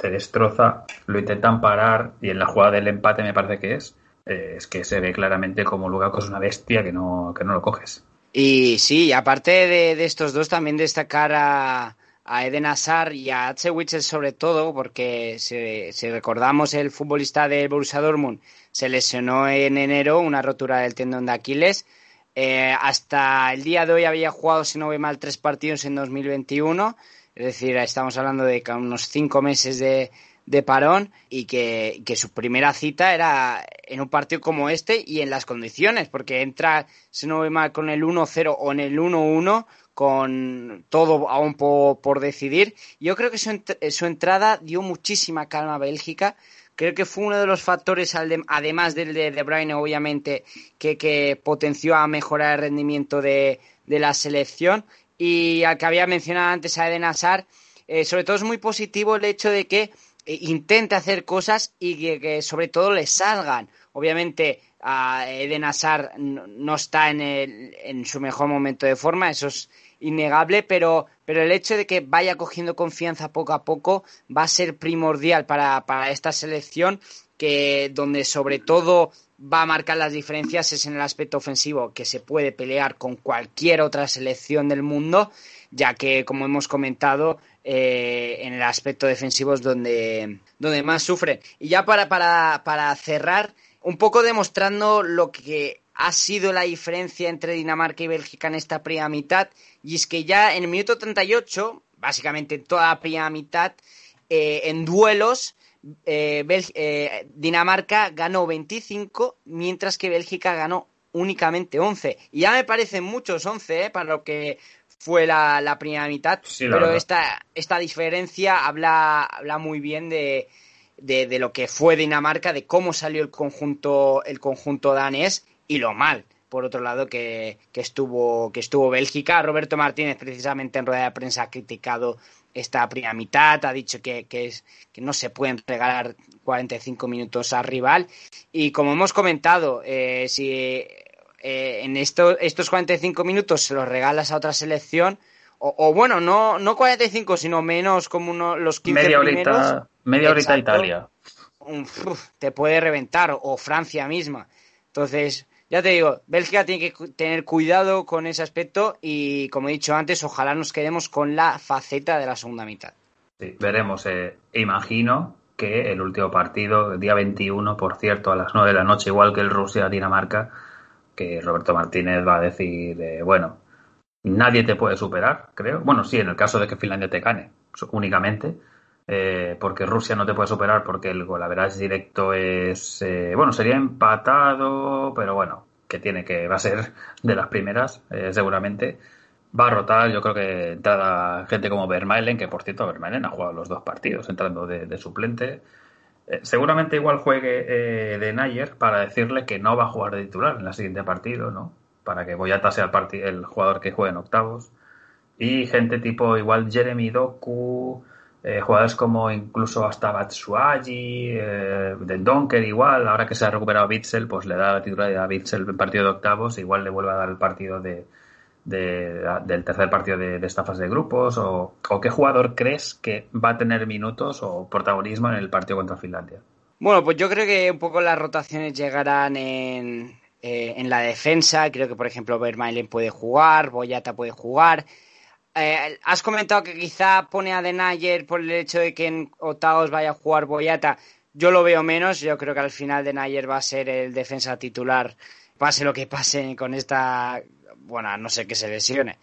B: te destroza, lo intentan parar y en la jugada del empate me parece que es, eh, es que se ve claramente como Lukaku es una bestia que no, que no lo coges.
C: Y sí, aparte de, de estos dos, también destacar a, a Eden Hazard y a H. Sobre todo, porque si, si, recordamos el futbolista del Borussia Dortmund se lesionó en enero una rotura del tendón de Aquiles. Eh, hasta el día de hoy había jugado, si no voy mal, tres partidos en 2021. Es decir, estamos hablando de unos cinco meses de, de parón y que, que, su primera cita era en un partido como este y en las condiciones, porque entra, si no voy mal, con el 1-0 o en el 1-1 con todo aún por, por, decidir. Yo creo que su, su, entrada dio muchísima calma a Bélgica. Creo que fue uno de los factores, además del de De Bruyne, obviamente, que, que potenció a mejorar el rendimiento de, de, la selección. Y al que había mencionado antes a Eden Hazard, eh, sobre todo es muy positivo el hecho de que eh, intente hacer cosas y que, sobre todo le salgan. Obviamente, a Eden Hazard no está en, el, en, su mejor momento de forma, eso es innegable, pero, pero el hecho de que vaya cogiendo confianza poco a poco va a ser primordial para, para esta selección, que donde sobre todo va a marcar las diferencias es en el aspecto ofensivo, que se puede pelear con cualquier otra selección del mundo, ya que, como hemos comentado, eh, en el aspecto defensivo es donde, donde más sufren. Y ya para, para, para cerrar, un poco demostrando lo que ha sido la diferencia entre Dinamarca y Bélgica en esta primera mitad, y es que ya en el minuto 38, básicamente en toda la primera mitad, eh, en duelos, eh, eh, Dinamarca ganó 25, mientras que Bélgica ganó únicamente 11. Y ya me parecen muchos 11 para lo que fue la, la primera mitad,
B: sí, la
C: pero
B: verdad.
C: esta, esta diferencia habla, habla muy bien de, de, de, lo que fue Dinamarca, de cómo salió el conjunto, el conjunto danés y lo mal, por otro lado, que, que, estuvo, que estuvo Bélgica. Roberto Martínez, precisamente en rueda de prensa, ha criticado esta primera mitad, ha dicho que, que, es, que no se pueden regalar 45 minutos al rival. Y como hemos comentado, eh, si eh, en esto, estos 45 minutos se los regalas a otra selección, o, o, bueno, no, no 45, sino menos como uno, los 15
B: media
C: primeros.
B: Horita, media horita. Italia.
C: Uf, te puede reventar, o Francia misma. Entonces, ya te digo, Bélgica tiene que tener cuidado con ese aspecto y, como he dicho antes, ojalá nos quedemos con la faceta de la segunda mitad.
B: Sí, veremos. Eh, imagino que el último partido, día 21, por cierto, a las 9 de la noche, igual que el Rusia-Dinamarca, que Roberto Martínez va a decir, eh, bueno, nadie te puede superar, creo. Bueno, sí, en el caso de que Finlandia te gane, únicamente. Eh, porque Rusia no te puede superar porque el golaveras directo es eh, bueno sería empatado pero bueno que tiene que va a ser de las primeras eh, seguramente. Va a rotar yo creo que entrada gente como Vermaelen que por cierto Vermaelen ha jugado los dos partidos entrando de, suplente. Seguramente igual juegue de Nayer para decirle que no va a jugar de titular en el siguiente partido no para que Boyata sea el, el jugador que juegue en octavos. Y gente tipo igual Jeremy Doku eh, jugadores como incluso hasta Batsuagi, eh, de Donker igual, ahora que se ha recuperado Bitzel, pues le da la titularidad a Bitzel en partido de octavos, igual le vuelve a dar el partido de, de, de del tercer partido de, de, esta fase de grupos, o, o, qué jugador crees que va a tener minutos o protagonismo en el partido contra Finlandia.
C: Bueno, pues yo creo que un poco las rotaciones llegarán en, eh, en la defensa, creo que por ejemplo Vermaelen puede jugar, Boyata puede jugar, eh, has comentado que quizá pone a Denayer por el hecho de que en octavos vaya a jugar Boyata. Yo lo veo menos. Yo creo que al final Denayer va a ser el defensa titular, pase lo que pase con esta. Bueno, no sé que se lesione,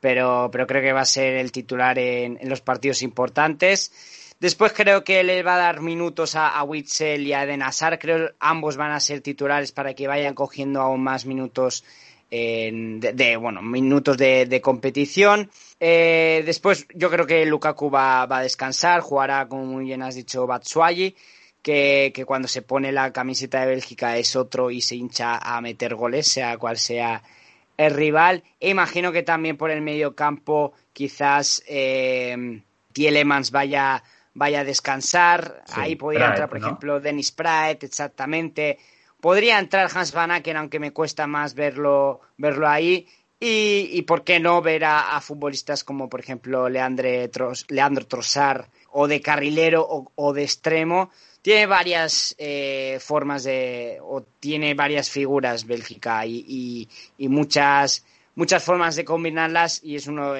C: pero, pero creo que va a ser el titular en, los partidos importantes. Después creo que le va a dar minutos a, a Witzel y a Eden Hazard. Creo que ambos van a ser titulares para que vayan cogiendo aún más minutos de, de, bueno, minutos de, de competición. Eh, después yo creo que Lukaku va, va, a descansar, jugará, como muy bien has dicho, Batsuagi, que, que, cuando se pone la camiseta de Bélgica es otro y se hincha a meter goles, sea cual sea el rival. E imagino que también por el medio campo quizás eh, Tielemans vaya, vaya a descansar. Ahí podría entrar, por ejemplo, Dennis Pratt, exactamente. Podría entrar Hans Van Aken, aunque me cuesta más verlo, verlo ahí. Y, y por qué no ver a, futbolistas como, por ejemplo, Leandre Leandro Trossard o de carrilero o, de extremo. Tiene varias eh, formas de. o tiene varias figuras Bélgica y, y, muchas muchas formas de combinarlas y es uno,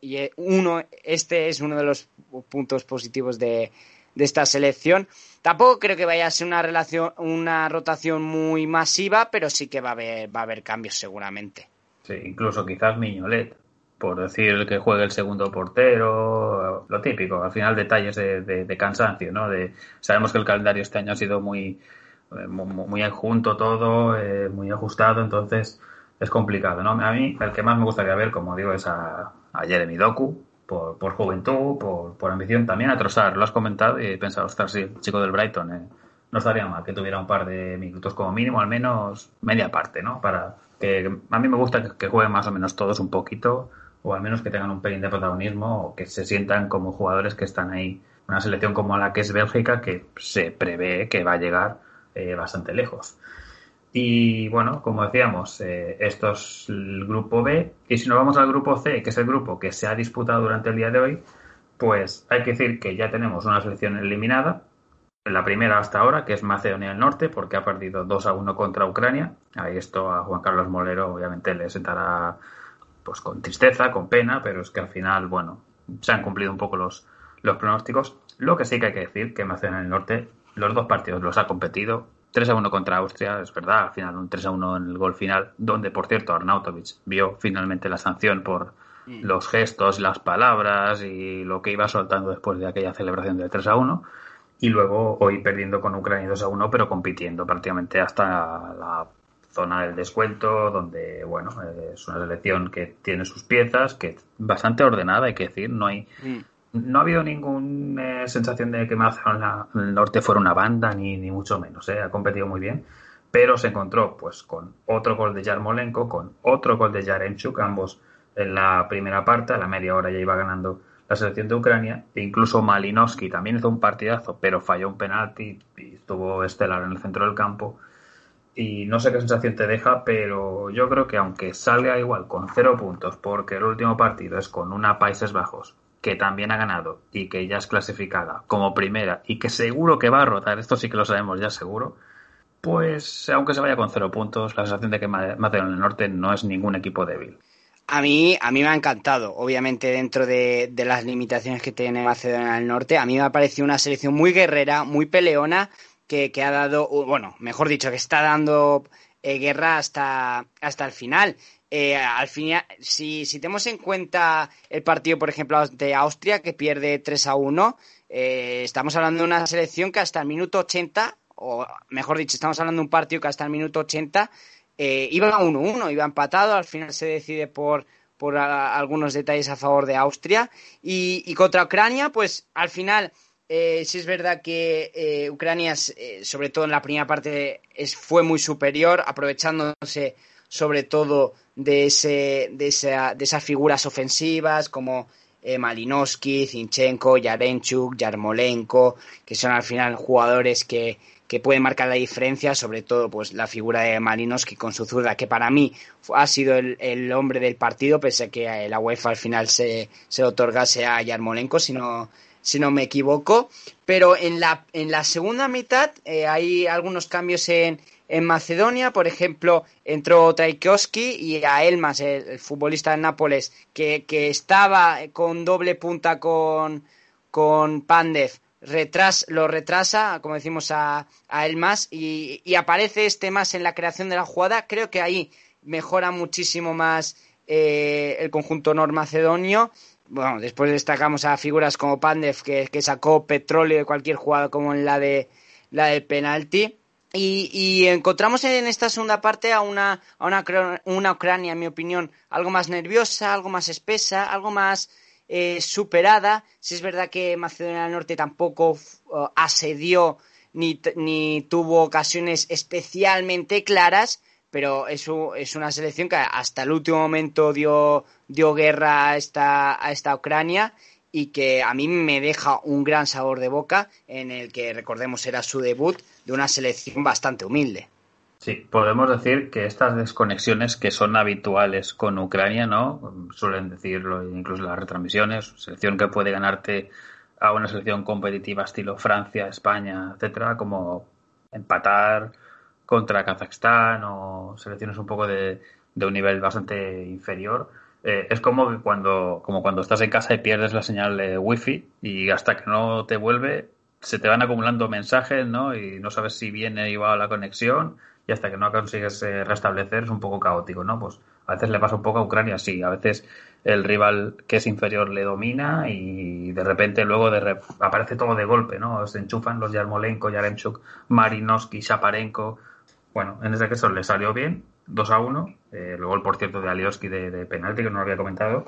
C: y uno este es uno de los puntos positivos de, de esta selección. Tampoco creo que vaya a ser una relación, una rotación muy masiva, pero sí que va a haber, va a haber cambios seguramente.
B: Sí, incluso quizás Miñolet, por decir que juegue el segundo portero, lo típico, al final detalles de, cansancio, ¿no? De, sabemos que el calendario este año ha sido muy, eh, muy, junto todo, eh, muy ajustado, entonces es complicado, ¿no? A mí el que más me gustaría ver, como digo, es a, a Jeremy Doku, por, por juventud, por, por, ambición, también a Trossard, lo has comentado y he pensado, ostras, sí, el chico del Brighton, eh, no estaría mal que tuviera un par de minutos como mínimo, al menos media parte, ¿no? Para que a mí me gusta que jueguen más o menos todos un poquito, o al menos que tengan un pelín de protagonismo o que se sientan como jugadores que están ahí. Una selección como la que es Bélgica que se prevé que va a llegar eh, bastante lejos. Y bueno, como decíamos, eh, esto es el grupo B. Y si nos vamos al grupo C, que es el grupo que se ha disputado durante el día de hoy, pues hay que decir que ya tenemos una selección eliminada. La primera hasta ahora, que es Macedonia del Norte, porque ha perdido 2 a 1 contra Ucrania. Ahí esto a Juan Carlos Molero obviamente le sentará pues con tristeza, con pena, pero es que al final, bueno, se han cumplido un poco los, los pronósticos. Lo que sí que hay que decir que Macedonia del Norte los dos partidos los ha competido. 3 a 1 contra Austria, es verdad, al final un 3 a 1 en el gol final, donde por cierto Arnautovic vio finalmente la sanción por mm. los gestos, las palabras y lo que iba soltando después de aquella celebración del 3 a 1 y luego hoy perdiendo con Ucrania 2 a 1 pero compitiendo prácticamente hasta la zona del descuento, donde, bueno, es una selección que tiene sus piezas, que es bastante ordenada, hay que decir, no hay... Mm. No ha habido ninguna sensación de que del Norte fuera una banda, ni, ni mucho menos, ¿eh? ha competido muy bien, pero se encontró pues con otro gol de Yarmolenko, con otro gol de Yarenchuk, ambos en la primera parte, a la media hora ya iba ganando la selección de Ucrania, e incluso Malinowski también hizo un partidazo, pero falló un penalti y estuvo estelar en el centro del campo y no sé qué sensación te deja, pero yo creo que aunque salga igual con cero puntos, porque el último partido es con una Países Bajos, que también ha ganado y que ya es clasificada como primera y que seguro que va a rotar, esto sí que lo sabemos ya seguro, pues aunque se vaya con cero puntos, la sensación de que Macedonia del Norte no es ningún equipo débil.
C: A mí, a mí me ha encantado, obviamente dentro de, las limitaciones que tiene Macedonia del Norte, a mí me ha parecido una selección muy guerrera, muy peleona, que, ha dado, bueno, mejor dicho, que está dando eh, guerra hasta, hasta el final. Eh, al final, si, si tenemos en cuenta el partido, por ejemplo, de Austria, que pierde 3 a 1, eh, estamos hablando de una selección que hasta el minuto 80, o mejor dicho, estamos hablando de un partido que hasta el minuto 80 iba 1-1, iba empatado, al final se decide por, por algunos detalles a favor de Austria. Y, y contra Ucrania, pues al final eh, sí es verdad que eh, Ucrania, eh, sobre todo en la primera parte, es, fue muy superior, aprovechándose sobre todo de, ese, de, esa, de esas figuras ofensivas como eh, Malinowski, Zinchenko, Yarenchuk, Yarmolenko, que son al final jugadores que, que pueden marcar la diferencia, sobre todo pues la figura de Malinowski con su zurda, que para mí ha sido el, el hombre del partido, pese a que la UEFA al final se, se otorgase a Yarmolenko, sino si no me equivoco. Pero en la, en la segunda mitad eh, hay algunos cambios en, en Macedonia. Por ejemplo, entró Traikowski y a Elmas, el, futbolista de Nápoles, que, que, estaba con doble punta con, con Pandev. Retras, lo retrasa, como decimos, a, a Elmas y, y, aparece este más en la creación de la jugada. Creo que ahí mejora muchísimo más eh, el conjunto normacedonio bueno, después destacamos a figuras como Pandev, que, sacó petróleo de cualquier jugada como en la de la del penalti. Y, encontramos en esta segunda parte a una, a una, una, Ucrania, en mi opinión, algo más nerviosa, algo más espesa, algo más eh, superada. Si es verdad que Macedonia del Norte tampoco asedió ni, ni tuvo ocasiones especialmente claras, pero es, es una selección que hasta el último momento dio, dio guerra a esta, a esta Ucrania y que a mí me deja un gran sabor de boca en el que recordemos era su debut de una selección bastante humilde.
B: Sí, podemos decir que estas desconexiones que son habituales con Ucrania, ¿no? Suelen decirlo incluso las retransmisiones, selección que puede ganarte a una selección competitiva estilo Francia, España, etcétera, como empatar contra Kazajstán o selecciones un poco de, de un nivel bastante inferior eh, es como cuando, como cuando estás en casa y pierdes la señal de wifi y hasta que no te vuelve se te van acumulando mensajes, ¿no? Y no sabes si viene igual la conexión y hasta que no consigues eh, restablecer es un poco caótico, ¿no? Pues a veces le pasa un poco a Ucrania, sí, a veces el rival que es inferior le domina y de repente luego de aparece todo de golpe, ¿no? Se enchufan los Yarmolenko, Yaremchuk, Marinovsky, Shaparenko. Bueno, en este caso le salió bien 2 a 1. Eh, el gol, por cierto, de Alioski de, penalti, que no lo había comentado.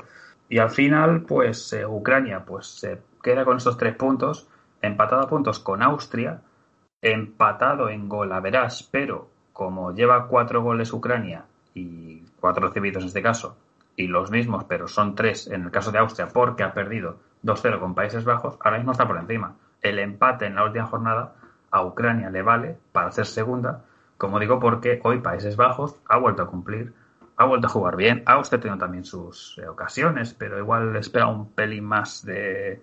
B: Y al final, pues eh, Ucrania pues se queda con estos tres puntos, empatado a puntos con Austria, empatado en gol a verás, pero como lleva cuatro goles Ucrania y cuatro recibidos en este caso, y los mismos, pero son tres en el caso de Austria porque ha perdido 2-0 con Países Bajos, ahora mismo está por encima. El empate en la última jornada a Ucrania le vale para ser segunda como digo, porque hoy Países Bajos ha vuelto a cumplir, ha vuelto a jugar bien. Ha usted tenido también sus eh, ocasiones, pero igual espera un pelín más de,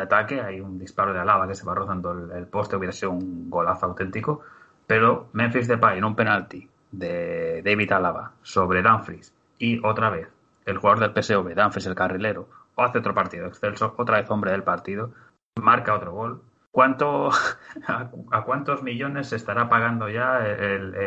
B: ataque. Hay un disparo de Alaba que se va rozando el, poste, hubiera sido un golazo auténtico. Pero Memphis Depay en un penalti de David Alaba sobre Danfries y otra vez el jugador del PSV, Danfries el carrilero, o hace otro partido excelso, otra vez hombre del partido, marca otro gol, ¿Cuánto, a, cuántos millones se estará pagando ya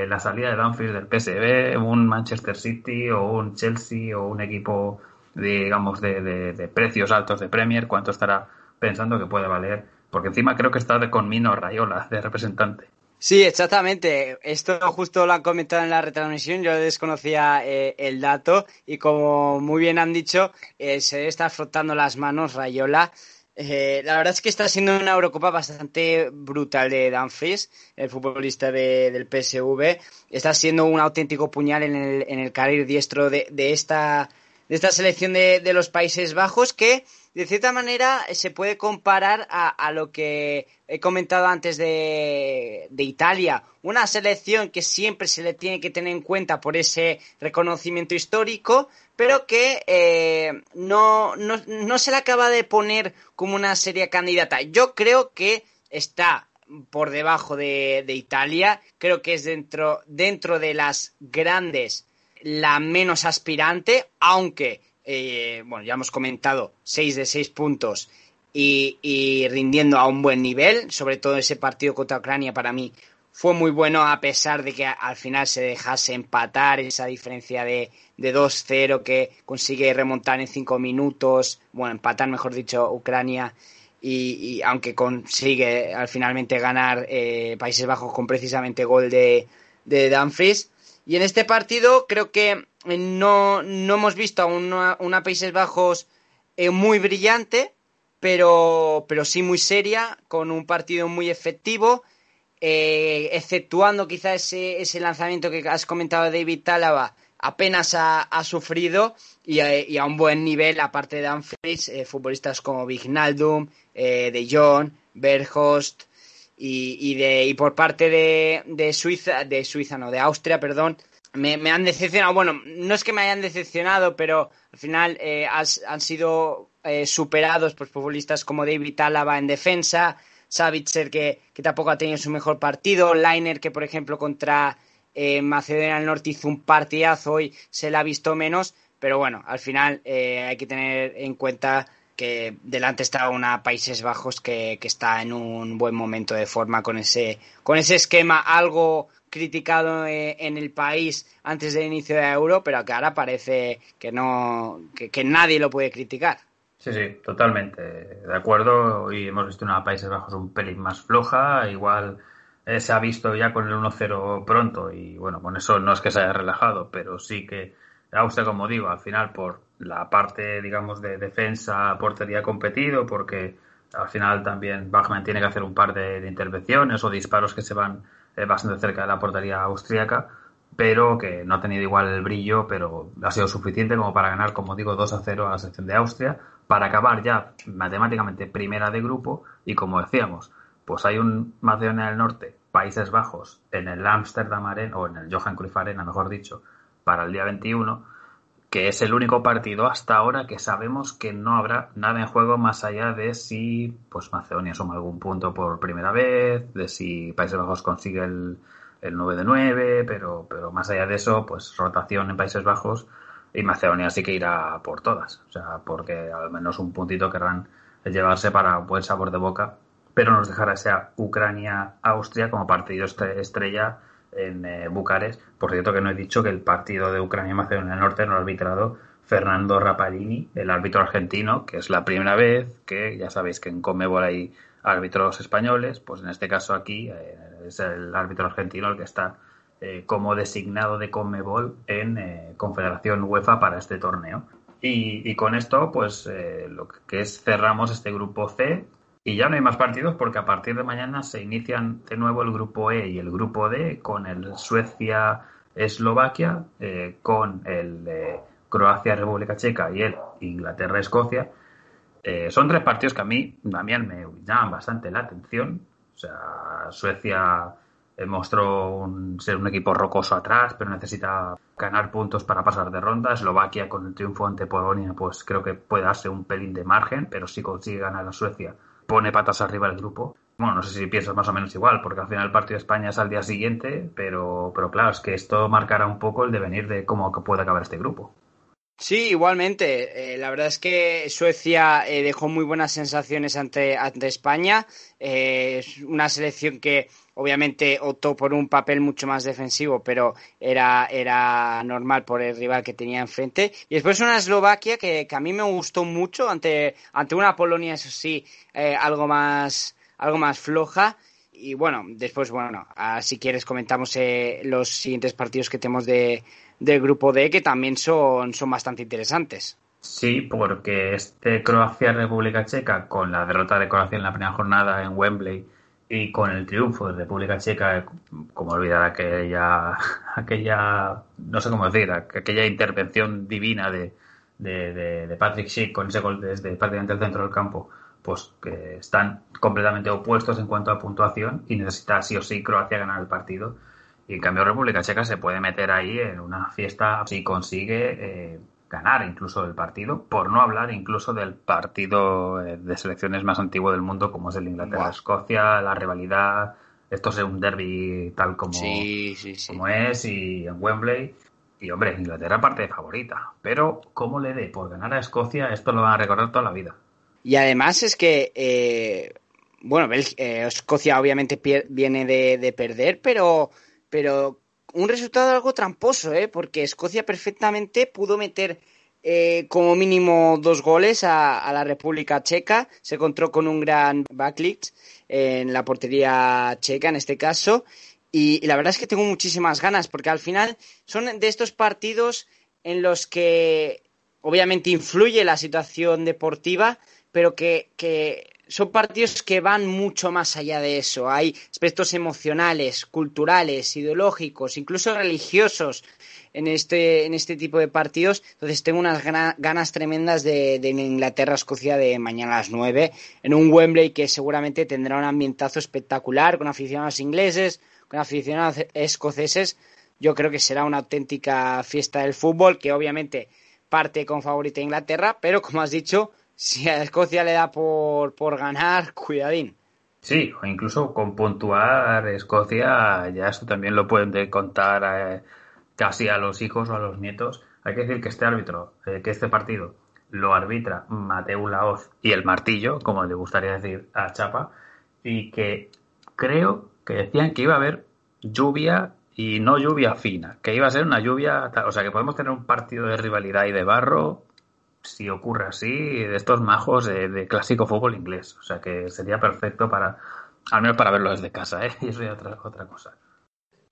B: la salida de Dumfries del PSV, un Manchester City o un Chelsea o un equipo, digamos, de, precios altos de Premier? ¿Cuánto estará pensando que puede valer? Porque encima creo que está de conmino Rayola de representante.
C: Sí, exactamente. Esto justo lo han comentado en la retransmisión. Yo desconocía eh, el dato y como muy bien han dicho, eh, se está frotando las manos Rayola eh, la verdad es que está siendo una Eurocopa bastante brutal de Dumfries, el futbolista del PSV. Está siendo un auténtico puñal en el, en el carril diestro de, esta, de esta selección de, los Países Bajos que, de cierta manera, se puede comparar a, lo que he comentado antes de, de, Italia. Una selección que siempre se le tiene que tener en cuenta por ese reconocimiento histórico, pero que eh, no, no, se le acaba de poner como una seria candidata. Yo creo que está por debajo de, Italia, creo que es dentro, dentro de las grandes la menos aspirante, aunque, eh, bueno, ya hemos comentado, 6 de 6 puntos y, rindiendo a un buen nivel, sobre todo ese partido contra Ucrania para mí fue muy bueno a pesar de que al final se dejase empatar esa diferencia de, de 2-0 que consigue remontar en 5 minutos, bueno, empatar mejor dicho Ucrania y, aunque consigue al finalmente ganar eh, Países Bajos con precisamente gol de, de Dumfries. Y en este partido creo que no, no hemos visto a una, Países Bajos eh, muy brillante, pero, pero sí muy seria, con un partido muy efectivo eh, exceptuando quizá ese, ese, lanzamiento que has comentado David Talaba, apenas ha, sufrido y a, un buen nivel, aparte de Danfries, eh, futbolistas como Vignaldum, eh, De Jong, Berghost y, de, y por parte de, de, Suiza, de Suiza, no, de Austria, perdón, me, han decepcionado. Bueno, no es que me hayan decepcionado, pero al final han sido superados por futbolistas como David Talaba en defensa, Savitzer que, que tampoco ha tenido su mejor partido, Liner que por ejemplo contra eh, Macedonia del Norte hizo un partidazo y se le ha visto menos, pero bueno, al final eh, hay que tener en cuenta que delante está una Países Bajos que, que, está en un buen momento de forma con ese, con ese esquema algo criticado eh, en el país antes del inicio de Euro, pero que ahora parece que no que nadie lo puede criticar.
B: Sí, sí, totalmente de acuerdo. Y hemos visto una Países Bajos un pelín más floja. Igual eh, se ha visto ya con el 1-0 pronto. Y bueno, con eso no es que se haya relajado, pero sí que Austria, como digo, al final por la parte, digamos, de defensa, portería competido, porque al final también Bachmann tiene que hacer un par de, intervenciones o disparos que se van eh, bastante cerca de la portería austríaca pero que no ha tenido igual el brillo, pero ha sido suficiente como para ganar, como digo, 2 a 0 a la selección de Austria, para acabar ya matemáticamente primera de grupo y como decíamos, pues hay un Macedonia del Norte, Países Bajos, en el Amsterdam Arena, o en el Johan Cruyff Arena, mejor dicho, para el día 21, que es el único partido hasta ahora que sabemos que no habrá nada en juego más allá de si pues Macedonia suma algún punto por primera vez, de si Países Bajos consigue el, el 9 de 9, pero, pero más allá de eso, pues rotación en Países Bajos y Macedonia sí que irá por todas, o sea, porque al menos un puntito querrán llevarse para buen sabor de boca, pero nos dejará sea Ucrania-Austria como partido estrella en eh, Bucarest. Por cierto, que no he dicho que el partido de Ucrania y Macedonia del Norte no lo ha arbitrado Fernando Rapalini, el árbitro argentino, que es la primera vez que ya sabéis que en Conmebol hay árbitros españoles, pues en este caso aquí eh, es el árbitro argentino el que está eh, como designado de Conmebol en Confederación UEFA para este torneo. Y con esto, pues lo que es cerramos este grupo C y ya no hay más partidos porque a partir de mañana se inician de nuevo el grupo E y el grupo D con el Suecia-Eslovaquia, eh, con el eh, Croacia-República Checa y el Inglaterra-Escocia. Eh, son tres partidos que a mí también me llaman bastante la atención. O sea, Suecia mostró ser un equipo rocoso atrás, pero necesita ganar puntos para pasar de ronda. Eslovaquia con el triunfo ante Polonia, pues creo que puede darse un pelín de margen, pero si consigue ganar a Suecia, pone patas arriba el grupo. Bueno, no sé si piensas más o menos igual, porque al final el partido de España es al día siguiente, pero, pero claro, es que esto marcará un poco el devenir de cómo puede acabar este grupo.
C: Sí, igualmente. Eh, la verdad es que Suecia eh, dejó muy buenas sensaciones ante, ante España. Eh, es una selección que obviamente optó por un papel mucho más defensivo, pero era, era normal por el rival que tenía enfrente. Y después una Eslovaquia que, que a mí me gustó mucho ante, ante una Polonia, eso sí, algo, más, algo más floja. Y bueno, después, bueno, si quieres comentamos los siguientes partidos que tenemos de, del grupo D que también son, son bastante interesantes.
B: Sí, porque este Croacia-República Checa, con la derrota de Croacia en la primera jornada en Wembley y con el triunfo de República Checa, como olvidar aquella, aquella no sé cómo decir, aquella intervención divina de, de, Patrick Schick con ese gol desde prácticamente el centro del campo, pues que están completamente opuestos en cuanto a puntuación y necesita sí o sí Croacia ganar el partido y en cambio República Checa se puede meter ahí en una fiesta si consigue eh, ganar incluso el partido, por no hablar incluso del partido eh, de selecciones más antiguo del mundo como es el Inglaterra-Escocia, la rivalidad, esto es un derby tal como, como es y en Wembley. Y hombre, Inglaterra parte de favorita, pero ¿cómo le dé por ganar a Escocia? Esto lo van a recordar toda la vida.
C: Y además es que, eh, bueno, Escocia obviamente viene de perder, pero pero un resultado algo tramposo, ¿eh? porque Escocia perfectamente pudo meter eh, como mínimo dos goles a, la República Checa. Se encontró con un gran backlift en la portería checa en este caso. Y, la verdad es que tengo muchísimas ganas, porque al final son de estos partidos en los que obviamente influye la situación deportiva, pero que son partidos que van mucho más allá de eso. Hay aspectos emocionales, culturales, ideológicos, incluso religiosos en este, en este tipo de partidos. Entonces tengo unas ganas tremendas de, de Inglaterra-Escocia de mañana a las 9 en un Wembley que seguramente tendrá un ambientazo espectacular con aficionados ingleses, con aficionados escoceses. Yo creo que será una auténtica fiesta del fútbol que obviamente parte con favorita Inglaterra, pero como has dicho, si a Escocia le da por, por ganar, cuidadín.
B: Sí, o incluso con puntuar Escocia, ya eso también lo pueden contar eh, casi a los hijos o a los nietos. Hay que decir que este árbitro, eh, que este partido lo arbitra Mateo Laoz y el martillo, como le gustaría decir a Chapa, y que creo que decían que iba a haber lluvia y no lluvia fina, que iba a ser una lluvia, o sea que podemos tener un partido de rivalidad y de barro si ocurre así, de estos majos de, clásico fútbol inglés. O sea que sería perfecto para, al menos para verlo desde casa, ¿eh? Y eso es otra, otra cosa.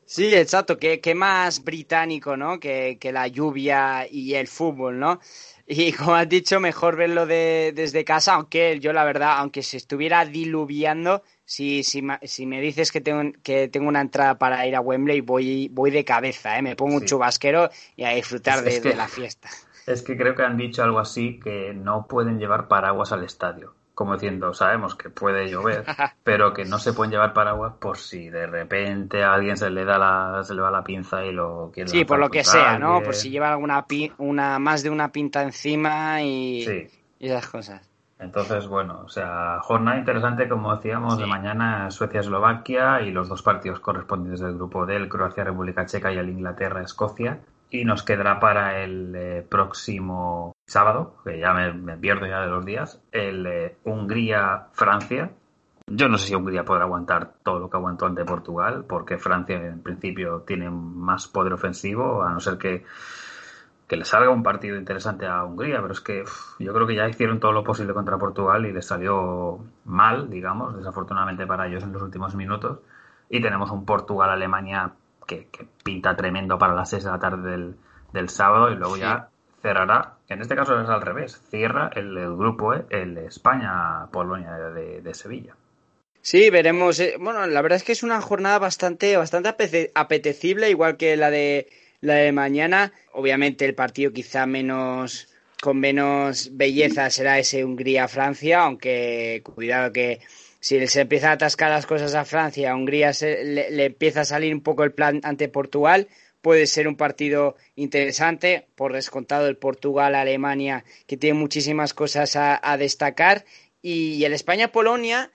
C: Sí, exacto, que, más británico, ¿no? Que, la lluvia y el fútbol, ¿no? Y como has dicho, mejor verlo de, desde casa, aunque yo la verdad, aunque se estuviera diluviando, si, si, si me dices que tengo, que tengo una entrada para ir a Wembley, voy, voy de cabeza, ¿eh? Me pongo un chubasquero y a disfrutar de la fiesta.
B: Es que creo que han dicho algo así, que no pueden llevar paraguas al estadio como diciendo, sabemos que puede llover, pero que no se pueden llevar paraguas por si de repente a alguien se le da la, se le va la pinza y lo quiere.
C: Sí, por lo que sea, ¿no? Por si lleva alguna una más de una pinta encima y, esas cosas.
B: Entonces, bueno, o sea, jornada interesante, como decíamos, de mañana Suecia-Eslovaquia y los dos partidos correspondientes del grupo D, Croacia-República Checa y el Inglaterra-Escocia y nos quedará para el eh, próximo sábado, que ya me, pierdo ya de los días, el eh, Hungría-Francia. Yo no sé si Hungría podrá aguantar todo lo que aguantó ante Portugal, porque Francia en principio tiene más poder ofensivo, a no ser que, que le salga un partido interesante a Hungría, pero es que yo creo que ya hicieron todo lo posible contra Portugal y les salió mal, digamos, desafortunadamente para ellos en los últimos minutos. Y tenemos un Portugal-Alemania que, pinta tremendo para las 6 de la tarde del, sábado y luego ya cerrará, en este caso es al revés, cierra el, grupo E, el España-Polonia de, Sevilla.
C: Sí, veremos. Eh, bueno, la verdad es que es una jornada bastante, bastante apetecible, igual que la de la de mañana. Obviamente el partido quizá menos con menos belleza será ese Hungría-Francia, aunque cuidado que si se empieza a atascar las cosas a Francia, a Hungría le, empieza a salir un poco el plan ante Portugal, puede ser un partido interesante, por descontado el Portugal-Alemania, que tiene muchísimas cosas a, destacar, y el España-Polonia,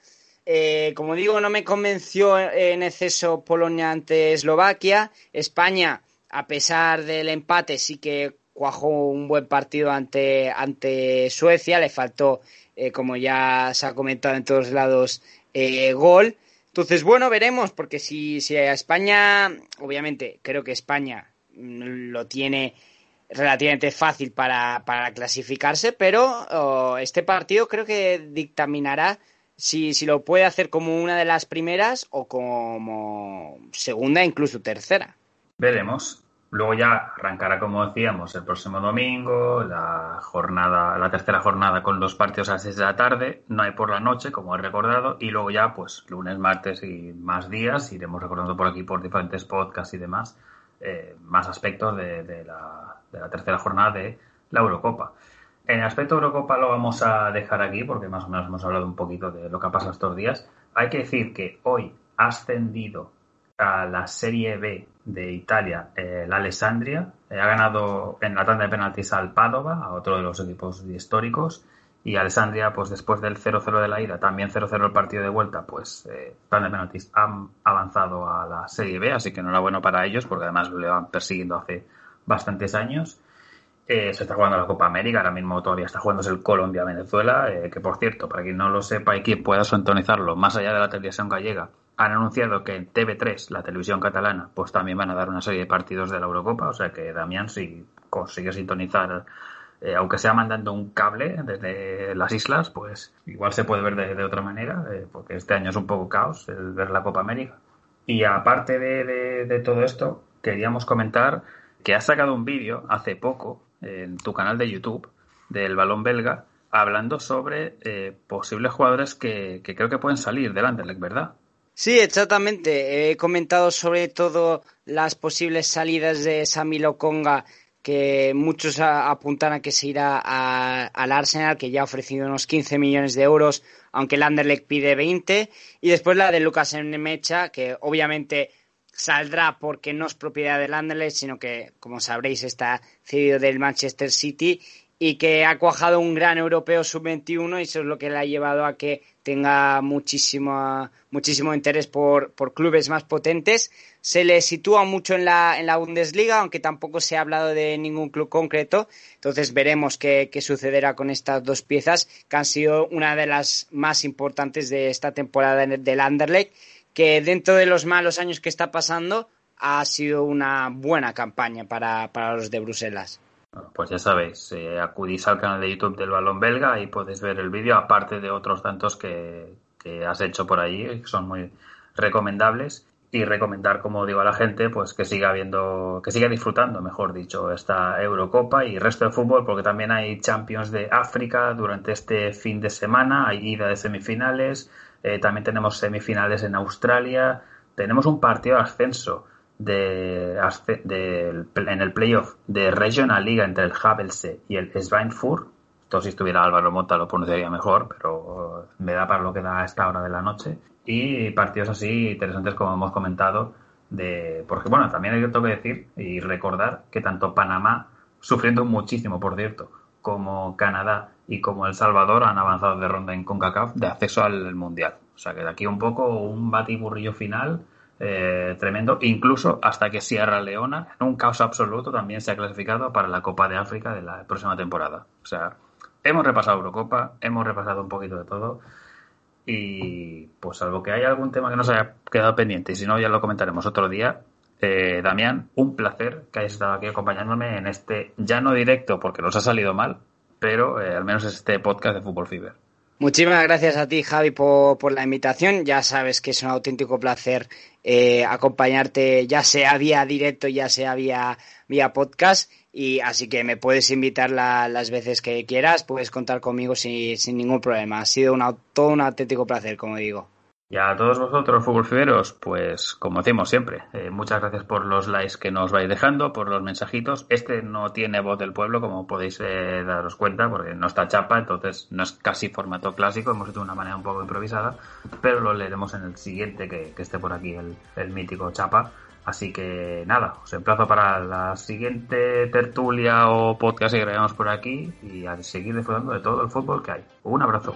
C: eh, como digo, no me convenció en exceso Polonia ante Eslovaquia, España, a pesar del empate, sí que cuajó un buen partido ante, ante Suecia, le faltó eh, como ya se ha comentado en todos lados, eh, gol. Entonces, bueno, veremos, porque si, si a España, obviamente, creo que España lo tiene relativamente fácil para, para clasificarse, pero este partido creo que dictaminará si, si lo puede hacer como una de las primeras o como segunda, incluso tercera.
B: Veremos. Luego ya arrancará, como decíamos, el próximo domingo, la jornada, la tercera jornada con los partidos a las 6 de la tarde, no hay por la noche, como he recordado, y luego ya, pues, lunes, martes y más días, iremos recordando por aquí por diferentes podcasts y demás, eh, más aspectos de, la, tercera jornada de la Eurocopa. En el aspecto Eurocopa lo vamos a dejar aquí, porque más o menos hemos hablado un poquito de lo que ha pasado estos días. Hay que decir que hoy ha ascendido a la Serie B de Italia, eh, la Alessandria. Eh, ha ganado en la tanda de penaltis al Padova, a otro de los equipos históricos. Y Alessandria, pues después del 0-0 de la ida, también 0-0 el partido de vuelta, pues eh, tanda de penaltis han avanzado a la Serie B, así que enhorabuena para ellos, porque además lo van persiguiendo hace bastantes años. se está jugando la Copa América, ahora mismo todavía está jugándose el Colombia-Venezuela, que por cierto, para quien no lo sepa y quien pueda sintonizarlo, más allá de la televisión gallega, han anunciado que en TV3, la televisión catalana, pues también van a dar una serie de partidos de la Eurocopa. O sea que Damián, si consigue sintonizar, eh, aunque sea mandando un cable desde las islas, pues igual se puede ver de, otra manera, eh, porque este año es un poco caos el ver la Copa América. Y aparte de, todo esto, queríamos comentar que has sacado un vídeo hace poco en tu canal de YouTube del balón belga hablando sobre eh, posibles jugadores que, que, creo que pueden salir del Anderlecht, ¿verdad?
C: Sí, exactamente. He comentado sobre todo las posibles salidas de Sami Lokonga, que muchos apuntan a que se irá al Arsenal, que ya ha ofrecido unos 15 millones de euros, aunque el Anderlecht pide 20. Y después la de Lucas Mecha, que obviamente saldrá porque no es propiedad del Anderlecht, sino que, como sabréis, está cedido del Manchester City y que ha cuajado un gran europeo sub-21 y eso es lo que le ha llevado a que tenga muchísimo, muchísimo interés por, por clubes más potentes. Se le sitúa mucho en la, en la Bundesliga, aunque tampoco se ha hablado de ningún club concreto. Entonces veremos qué, qué sucederá con estas dos piezas, que han sido una de las más importantes de esta temporada del Anderlecht, que dentro de los malos años que está pasando, ha sido una buena campaña para, para los de Bruselas
B: pues ya sabéis, eh, acudís al canal de YouTube del Balón Belga y podéis ver el vídeo, aparte de otros tantos que, has hecho por allí, que son muy recomendables. y recomendar, como digo a la gente, pues que siga viendo, que siga disfrutando, mejor dicho, esta Eurocopa y resto de fútbol, porque también hay Champions de África durante este fin de semana, hay ida de semifinales, eh, también tenemos semifinales en Australia, tenemos un partido de ascenso de, en el playoff de Regional Liga entre el Havelse y el Schweinfurt. Esto si estuviera Álvaro Mota lo pronunciaría mejor, pero me da para lo que da a esta hora de la noche y partidos así interesantes como hemos comentado de porque bueno también hay que decir y recordar que tanto Panamá sufriendo muchísimo por cierto como Canadá y como El Salvador han avanzado de ronda en CONCACAF de acceso al mundial o sea que de aquí un poco un batiburrillo final eh, tremendo incluso hasta que Sierra Leona en un caos absoluto también se ha clasificado para la Copa de África de la próxima temporada o sea hemos repasado Eurocopa hemos repasado un poquito de todo y pues salvo que haya algún tema que nos haya quedado pendiente, y si no, ya lo comentaremos otro día. Eh, Damián, un placer que hayas estado aquí acompañándome en este, ya no directo porque nos ha salido mal, pero eh, al menos este podcast de Fútbol Fiber.
C: Muchísimas gracias a ti, Javi, por, la invitación. Ya sabes que es un auténtico placer eh, acompañarte, ya sea vía directo, ya sea vía, vía podcast y así que me puedes invitar las veces que quieras, puedes contar conmigo sin, sin ningún problema. Ha sido una, todo un auténtico placer, como digo.
B: Y a todos vosotros, fútbol fiberos, pues como decimos siempre, eh, muchas gracias por los likes que nos vais dejando, por los mensajitos. Este no tiene voz del pueblo, como podéis eh, daros cuenta, porque no está chapa, entonces no es casi formato clásico, hemos hecho de una manera un poco improvisada, pero lo leeremos en el siguiente que, esté por aquí, el, el mítico chapa. Así que nada, os emplazo para la siguiente tertulia o podcast que grabemos por aquí y a seguir disfrutando de todo el fútbol que hay. Un abrazo.